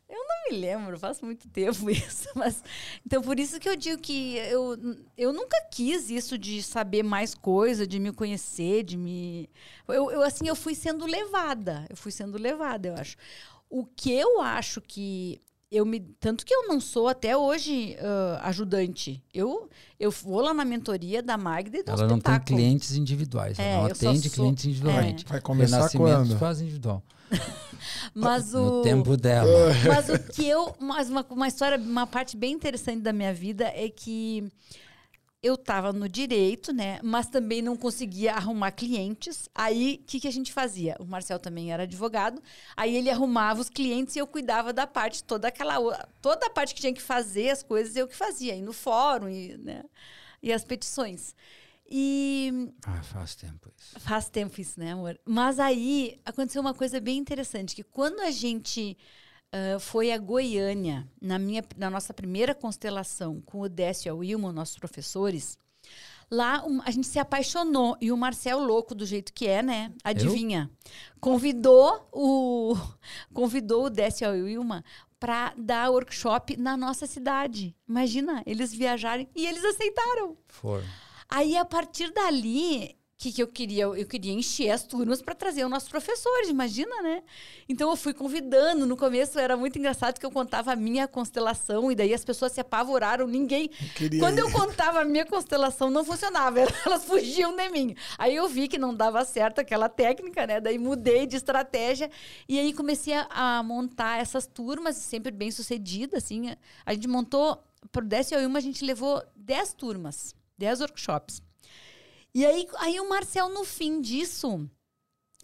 Eu não me lembro, faz muito tempo (laughs) isso, mas então por isso que eu digo que eu, eu nunca quis isso de saber mais coisa, de me conhecer, de me eu, eu assim eu fui sendo levada, eu fui sendo levada, eu acho. O que eu acho que eu me tanto que eu não sou até hoje uh, ajudante. Eu eu vou lá na mentoria da Magda e do Ela espetáculo. não tem clientes individuais, é, ela não atende sou, clientes individualmente. É. Vai começar quando? faz individual. (laughs) mas o no tempo dela. Mas o que eu, mas uma, uma história, uma parte bem interessante da minha vida é que eu estava no direito, né? Mas também não conseguia arrumar clientes. Aí, o que, que a gente fazia? O Marcel também era advogado. Aí ele arrumava os clientes e eu cuidava da parte, toda aquela... Toda a parte que tinha que fazer as coisas, eu que fazia. E no fórum, e, né? E as petições. E... Ah, faz tempo isso. Faz tempo isso, né, amor? Mas aí, aconteceu uma coisa bem interessante. Que quando a gente uh, foi a Goiânia, na, minha, na nossa primeira constelação, com o Décio e a Wilma, nossos professores. Lá um, a gente se apaixonou e o Marcel louco do jeito que é, né? Adivinha? Eu? Convidou o (laughs) convidou o Décio e a Wilma para dar workshop na nossa cidade. Imagina, eles viajarem e eles aceitaram. Foram. Aí a partir dali que, que eu queria? Eu queria encher as turmas para trazer os nossos professores, imagina, né? Então eu fui convidando. No começo era muito engraçado que eu contava a minha constelação e daí as pessoas se apavoraram. Ninguém. Eu Quando ir. eu contava a minha constelação, não funcionava. (laughs) Elas fugiam de mim. Aí eu vi que não dava certo aquela técnica, né? Daí mudei de estratégia e aí comecei a, montar essas turmas, sempre bem sucedida, assim. A gente montou, por 10 e a gente levou 10 turmas, 10 workshops. E aí, aí o Marcel, no fim disso,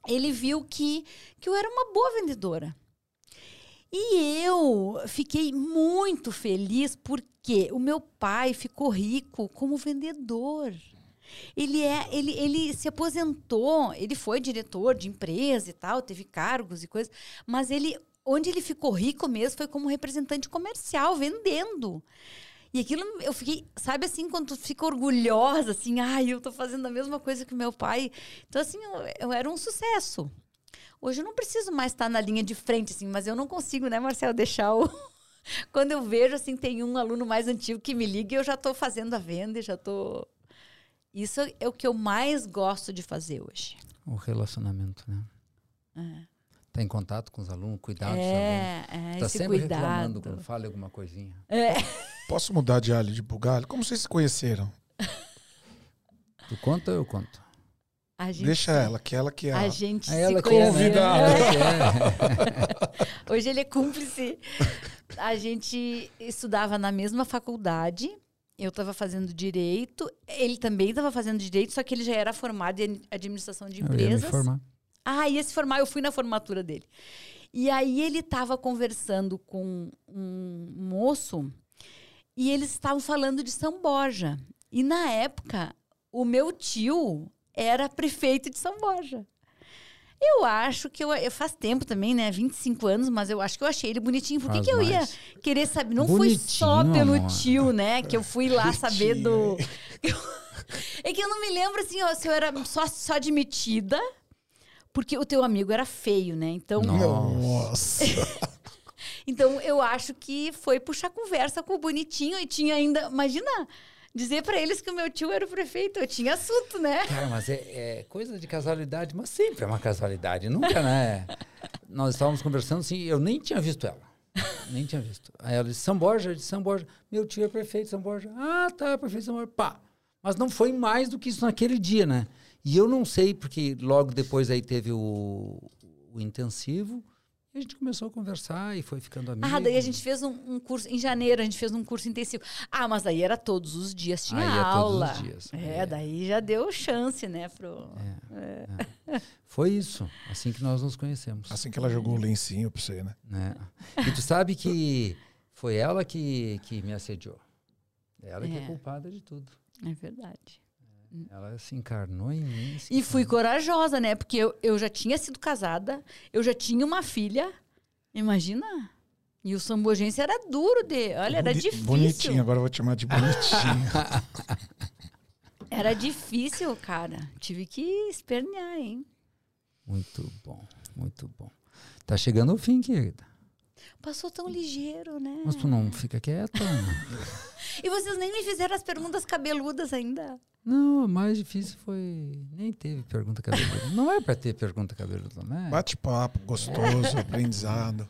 ele viu que, que eu era uma boa vendedora. E eu fiquei muito feliz porque o meu pai ficou rico como vendedor. Ele é, ele, ele se aposentou, ele foi diretor de empresa e tal, teve cargos e coisas, mas ele onde ele ficou rico mesmo foi como representante comercial, vendendo. E aquilo eu fiquei, sabe assim, quando tu fica orgulhosa, assim, ai, eu tô fazendo a mesma coisa que meu pai. Então, assim, eu, eu era um sucesso. Hoje eu não preciso mais estar na linha de frente, assim, mas eu não consigo, né, Marcelo, deixar o. (laughs) Quando eu vejo, assim, tem um aluno mais antigo que me liga e eu já estou fazendo a venda e já estou. Isso é o que eu mais gosto de fazer hoje. O relacionamento, né? É. Tá em contato com os alunos, cuidar dos É, alunos. é Tá esse sempre cuidado. reclamando quando fala alguma coisinha. É. Posso mudar de alho de bugalho? Como vocês se conheceram? Tu conta ou eu conto? A gente, Deixa ela, que ela que é a... A gente É se ela convidada. É, é. (laughs) Hoje ele é cúmplice. A gente estudava na mesma faculdade. Eu estava fazendo direito. Ele também estava fazendo direito, só que ele já era formado em administração de Eu ia me empresas. formar. Ah, ia se formar, eu fui na formatura dele. E aí ele estava conversando com um moço e eles estavam falando de São Borja. E na época, o meu tio era prefeito de São Borja. Eu acho que eu, eu faz tempo também, né? 25 anos, mas eu acho que eu achei ele bonitinho. Por que, que eu ia querer saber? Não foi só pelo amor. tio, né? Que eu fui lá saber do. (laughs) É que eu não me lembro assim, ó, se eu era só, só admitida, porque o teu amigo era feio, né? Então, Nossa. (laughs) então eu acho que foi puxar conversa com o bonitinho e tinha ainda, imagina, dizer pra eles que o meu tio era o prefeito, eu tinha assunto, né? Cara, mas é, é coisa de casualidade, mas sempre é uma casualidade, nunca, né? Nós estávamos conversando assim, eu nem tinha visto ela. Nem tinha visto. Aí ela disse, São Borja, eu disse, São Borja. Meu tio é prefeito de São Borja. Ah, tá, prefeito de São Borja. Pá. Mas não foi mais do que isso naquele dia, né? E eu não sei, porque logo depois aí teve o, o intensivo, e a gente começou a conversar e foi ficando amigo. Ah, daí a gente fez um, um curso, em janeiro a gente fez um curso intensivo. Ah, mas daí era todos os dias, tinha Aí é todos os aula. dias. É, É. daí já deu chance, né, pro... Foi isso, assim que nós nos conhecemos. Assim que ela jogou o lencinho pra você, né? né? E tu sabe que foi ela que, que me assediou. Ela que é É. culpada de tudo. É verdade. Ela se encarnou em mim. E fui corajosa, né? Porque eu, eu já tinha sido casada, eu já tinha uma filha. Imagina. E o sambogense era duro de. Olha, era Boni- difícil. Bonitinho, agora eu vou te chamar de bonitinho. (laughs) Era difícil, cara. Tive que espernear, hein? Muito bom, muito bom. Tá chegando o fim, querida. Passou tão ligeiro, né? Mas tu não fica quieta. (laughs) E vocês nem me fizeram as perguntas cabeludas ainda. não, o mais difícil foi. Nem teve pergunta cabeluda. Não é pra ter pergunta cabeluda, né? Bate-papo, gostoso, (laughs) aprendizado.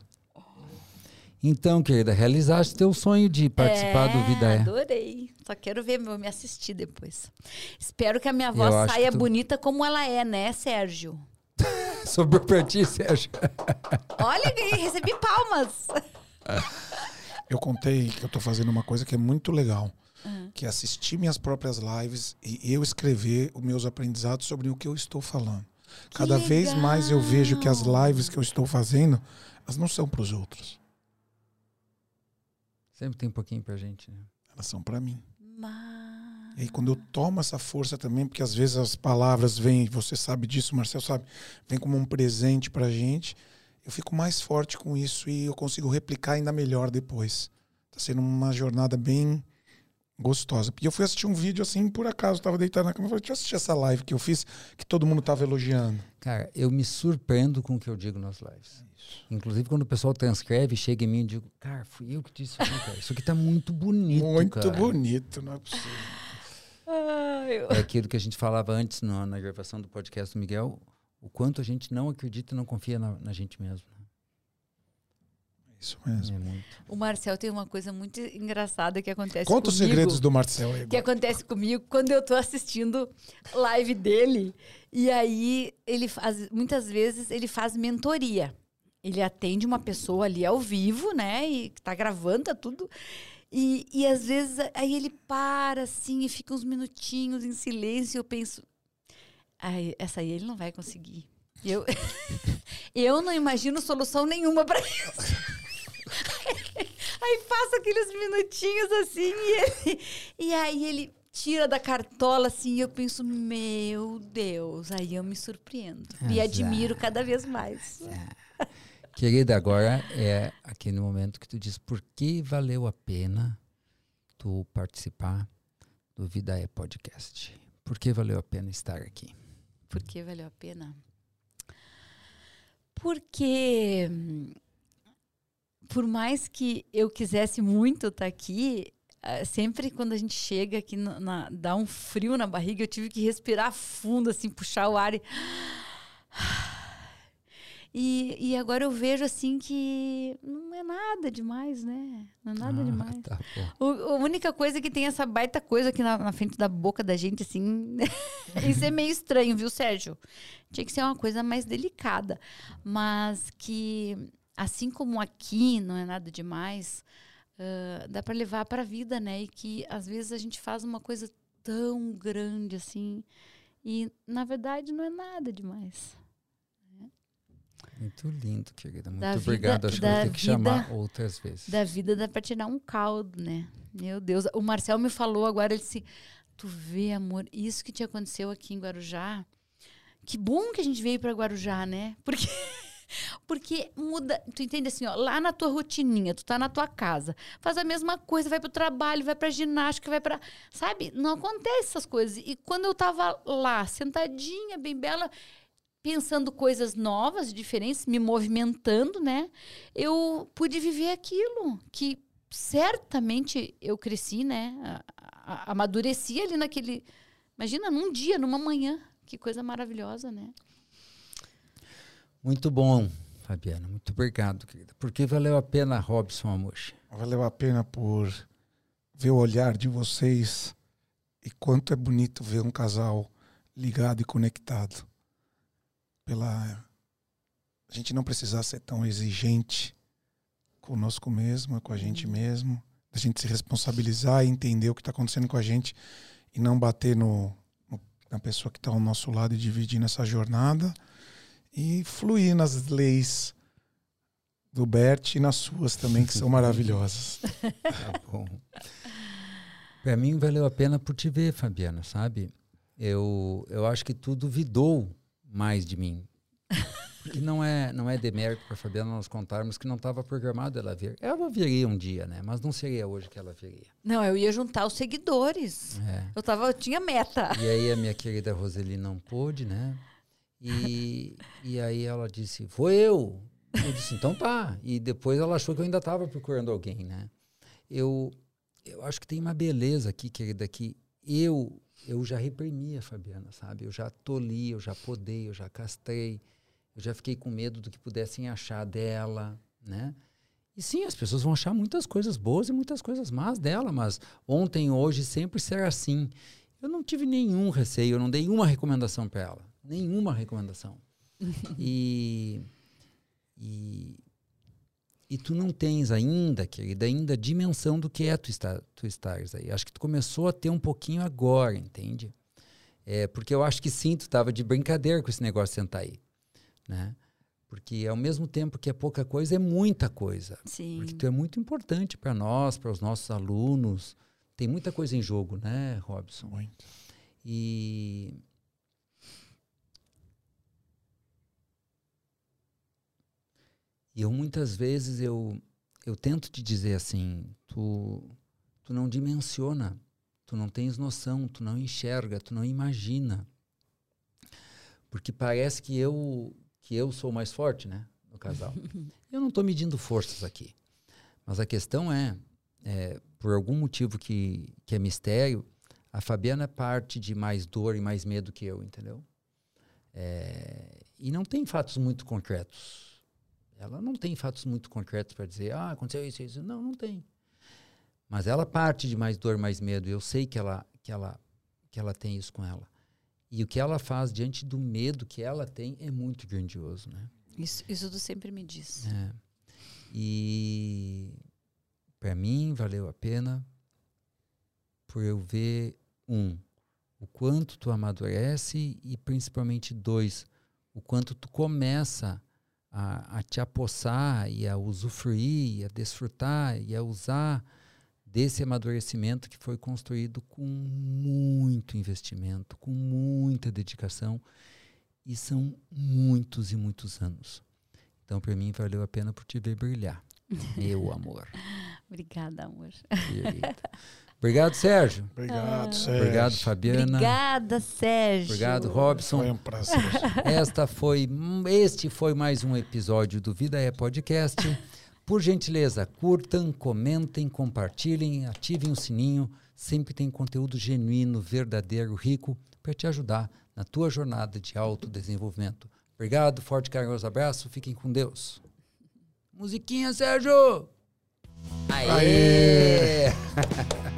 Então, querida, realizaste teu sonho de participar do Vida É. Adorei. Só quero ver, vou me assistir depois. Espero que a minha voz saia tu- bonita como ela é, né, Sérgio? (laughs) Sobrou pra ti, Sérgio. Olha, ganhei, recebi palmas. Eu contei que eu tô fazendo uma coisa que é muito legal. Ah. Que é assistir minhas próprias lives e eu escrever os meus aprendizados sobre o que eu estou falando. Cada vez mais eu vejo que as legal. lives que eu estou fazendo, elas não são para os outros. Sempre tem um pouquinho pra gente, né? Elas são para mim. Mas... E quando eu tomo essa força também, porque às vezes as palavras vêm, você sabe disso, Marcel sabe, vem como um presente pra gente, eu fico mais forte com isso e eu consigo replicar ainda melhor depois. Tá sendo uma jornada bem gostosa. E eu fui assistir um vídeo assim, por acaso, tava deitado na cama e falei, deixa eu assistir essa live que eu fiz, que todo mundo tava elogiando. Cara, eu me surpreendo com o que eu digo nas lives. Inclusive, quando o pessoal transcreve, chega em mim e digo, cara, fui eu que disse isso aqui, cara. Isso aqui tá muito bonito, Muito cara. bonito, não é possível. Eu- É aquilo que a gente falava antes no- na gravação do podcast do Miguel, o quanto a gente não acredita e não confia na, na gente mesmo. né? Isso mesmo. É muito. O Marcel tem uma coisa muito engraçada que acontece Conta os comigo. segredos do Marcel aí. que acontece comigo quando eu tô assistindo live dele. E aí, ele faz, muitas vezes, ele faz mentoria. Ele atende uma pessoa ali ao vivo, né? E tá gravando, tá tudo. E, e às vezes, aí ele para assim e fica uns minutinhos em silêncio. E eu penso, ai, essa aí ele não vai conseguir. Eu, (laughs) eu não imagino solução nenhuma para isso. (laughs) Aí passa aqueles minutinhos assim e, ele- e aí ele tira da cartola assim e eu penso, meu Deus, aí eu me surpreendo. E admiro cada vez mais. Querida, agora é aquele momento que tu diz por que valeu a pena tu participar do Vida é Podcast. Por que valeu a pena estar aqui? Porque valeu a pena. Porque por mais que eu quisesse muito estar aqui, ah, sempre quando a gente chega aqui na, na, dá um frio na barriga, eu tive que respirar fundo, assim, puxar o ar e e, e agora eu vejo assim que não é nada demais, né? Não é nada ah, demais. Tá, o, a única coisa é que tem essa baita coisa aqui na, na frente da boca da gente, assim. (laughs) Isso é meio estranho, viu, Sérgio? Tinha que ser uma coisa mais delicada. Mas que, assim como aqui não é nada demais, uh, dá para levar para a vida, né? E que às vezes a gente faz uma coisa tão grande assim. E na verdade não é nada demais. Muito lindo, querida. Muito da obrigado. Vida, Acho que vou ter que vida, chamar outras vezes. Da vida dá pra tirar um caldo, né? Meu Deus. O Marcel me falou agora, ele disse: Tu vê, amor, isso que te aconteceu aqui em Guarujá. Que bom que a gente veio para Guarujá, né? Porque. (laughs) Porque muda, tu entende assim, ó, lá na tua rotininha, tu tá na tua casa, faz a mesma coisa, vai pro trabalho, vai pra ginástica, vai pra. Sabe? Não acontece essas coisas. E quando eu tava lá, sentadinha, bem bela, pensando coisas novas, diferentes, me movimentando, né? Eu pude viver aquilo que certamente eu cresci, né? Amadureci ali naquele. Imagina, num dia, numa manhã. Que coisa maravilhosa, né? Muito bom, Fabiana. Muito obrigado, querida. Por que valeu a pena, Robson Amoche? Valeu a pena por ver o olhar de vocês e quanto é bonito ver um casal ligado e conectado pela a gente não precisar ser tão exigente conosco mesmo, com a gente uhum. mesmo, a gente se responsabilizar e entender o que está acontecendo com a gente e não bater no, no na pessoa que está ao nosso lado e dividir nessa jornada e fluir nas leis do Bert e nas suas também, que são (laughs) maravilhosas. tá bom. Para mim valeu a pena por te ver, Fabiana, sabe? Eu, eu acho que tu duvidou mais de mim. Porque não é, não é demérito para Fabiana nós contarmos que não estava programado ela vir. Ela viria um dia, né? Mas não seria hoje que ela viria. Não, eu ia juntar os seguidores. É. Eu, tava, eu tinha meta. E aí a minha querida Roseli não pôde, né? E, e aí ela disse, foi eu. Eu disse, então tá. E depois ela achou que eu ainda estava procurando alguém, né? Eu, eu acho que tem uma beleza aqui, querida, que eu eu já reprimi a Fabiana, sabe? Eu já tolhi, eu já podei, eu já castrei, eu já fiquei com medo do que pudessem achar dela, né? E sim, as pessoas vão achar muitas coisas boas e muitas coisas más dela, mas ontem, hoje, sempre será assim. Eu não tive nenhum receio, eu não dei uma recomendação para ela, nenhuma recomendação. (laughs) e, e e tu não tens ainda, querida, ainda a dimensão do que é tu, estar, tu estares aí. Acho que tu começou a ter um pouquinho agora, entende? É, porque eu acho que sim, tu estava de brincadeira com esse negócio de sentar aí, né? Porque ao mesmo tempo que é pouca coisa, é muita coisa. Sim. Porque tu é muito importante para nós, para os nossos alunos. Tem muita coisa em jogo, né, Robson? Muito. E E eu muitas vezes eu eu tento te dizer assim, tu tu não dimensiona, tu não tens noção, tu não enxerga, tu não imagina. Porque parece que eu que eu sou mais forte, né, no casal. (laughs) eu não estou medindo forças aqui. Mas a questão é, é, por algum motivo que, que é mistério, a Fabiana parte de mais dor e mais medo que eu, entendeu? É, e não tem fatos muito concretos ela não tem fatos muito concretos para dizer, ah, aconteceu isso, isso. Não, não tem. Mas ela parte de mais dor, mais medo. Eu sei que ela, que ela, que ela tem isso com ela. E o que ela faz diante do medo que ela tem é muito grandioso, né? Isso, isso tu sempre me diz. É. E para mim valeu a pena por eu ver um o quanto tu amadurece e principalmente dois o quanto tu começa a, a te apossar e a usufruir, e a desfrutar e a usar desse amadurecimento que foi construído com muito investimento, com muita dedicação e são muitos e muitos anos. Então, para mim, valeu a pena por te ver brilhar, (laughs) meu amor. Obrigada, amor. Obrigado, Sérgio. Obrigado, Sérgio. Obrigado, Fabiana. Obrigada, Sérgio. Obrigado, Robson. Foi um prazer. (laughs) Esta foi, este foi mais um episódio do Vida é Podcast. Por gentileza, curtam, comentem, compartilhem, ativem o sininho. Sempre tem conteúdo genuíno, verdadeiro, rico para te ajudar na tua jornada de autodesenvolvimento. Obrigado, forte e carinhoso abraço, fiquem com Deus. Musiquinha, Sérgio! Aê! (laughs)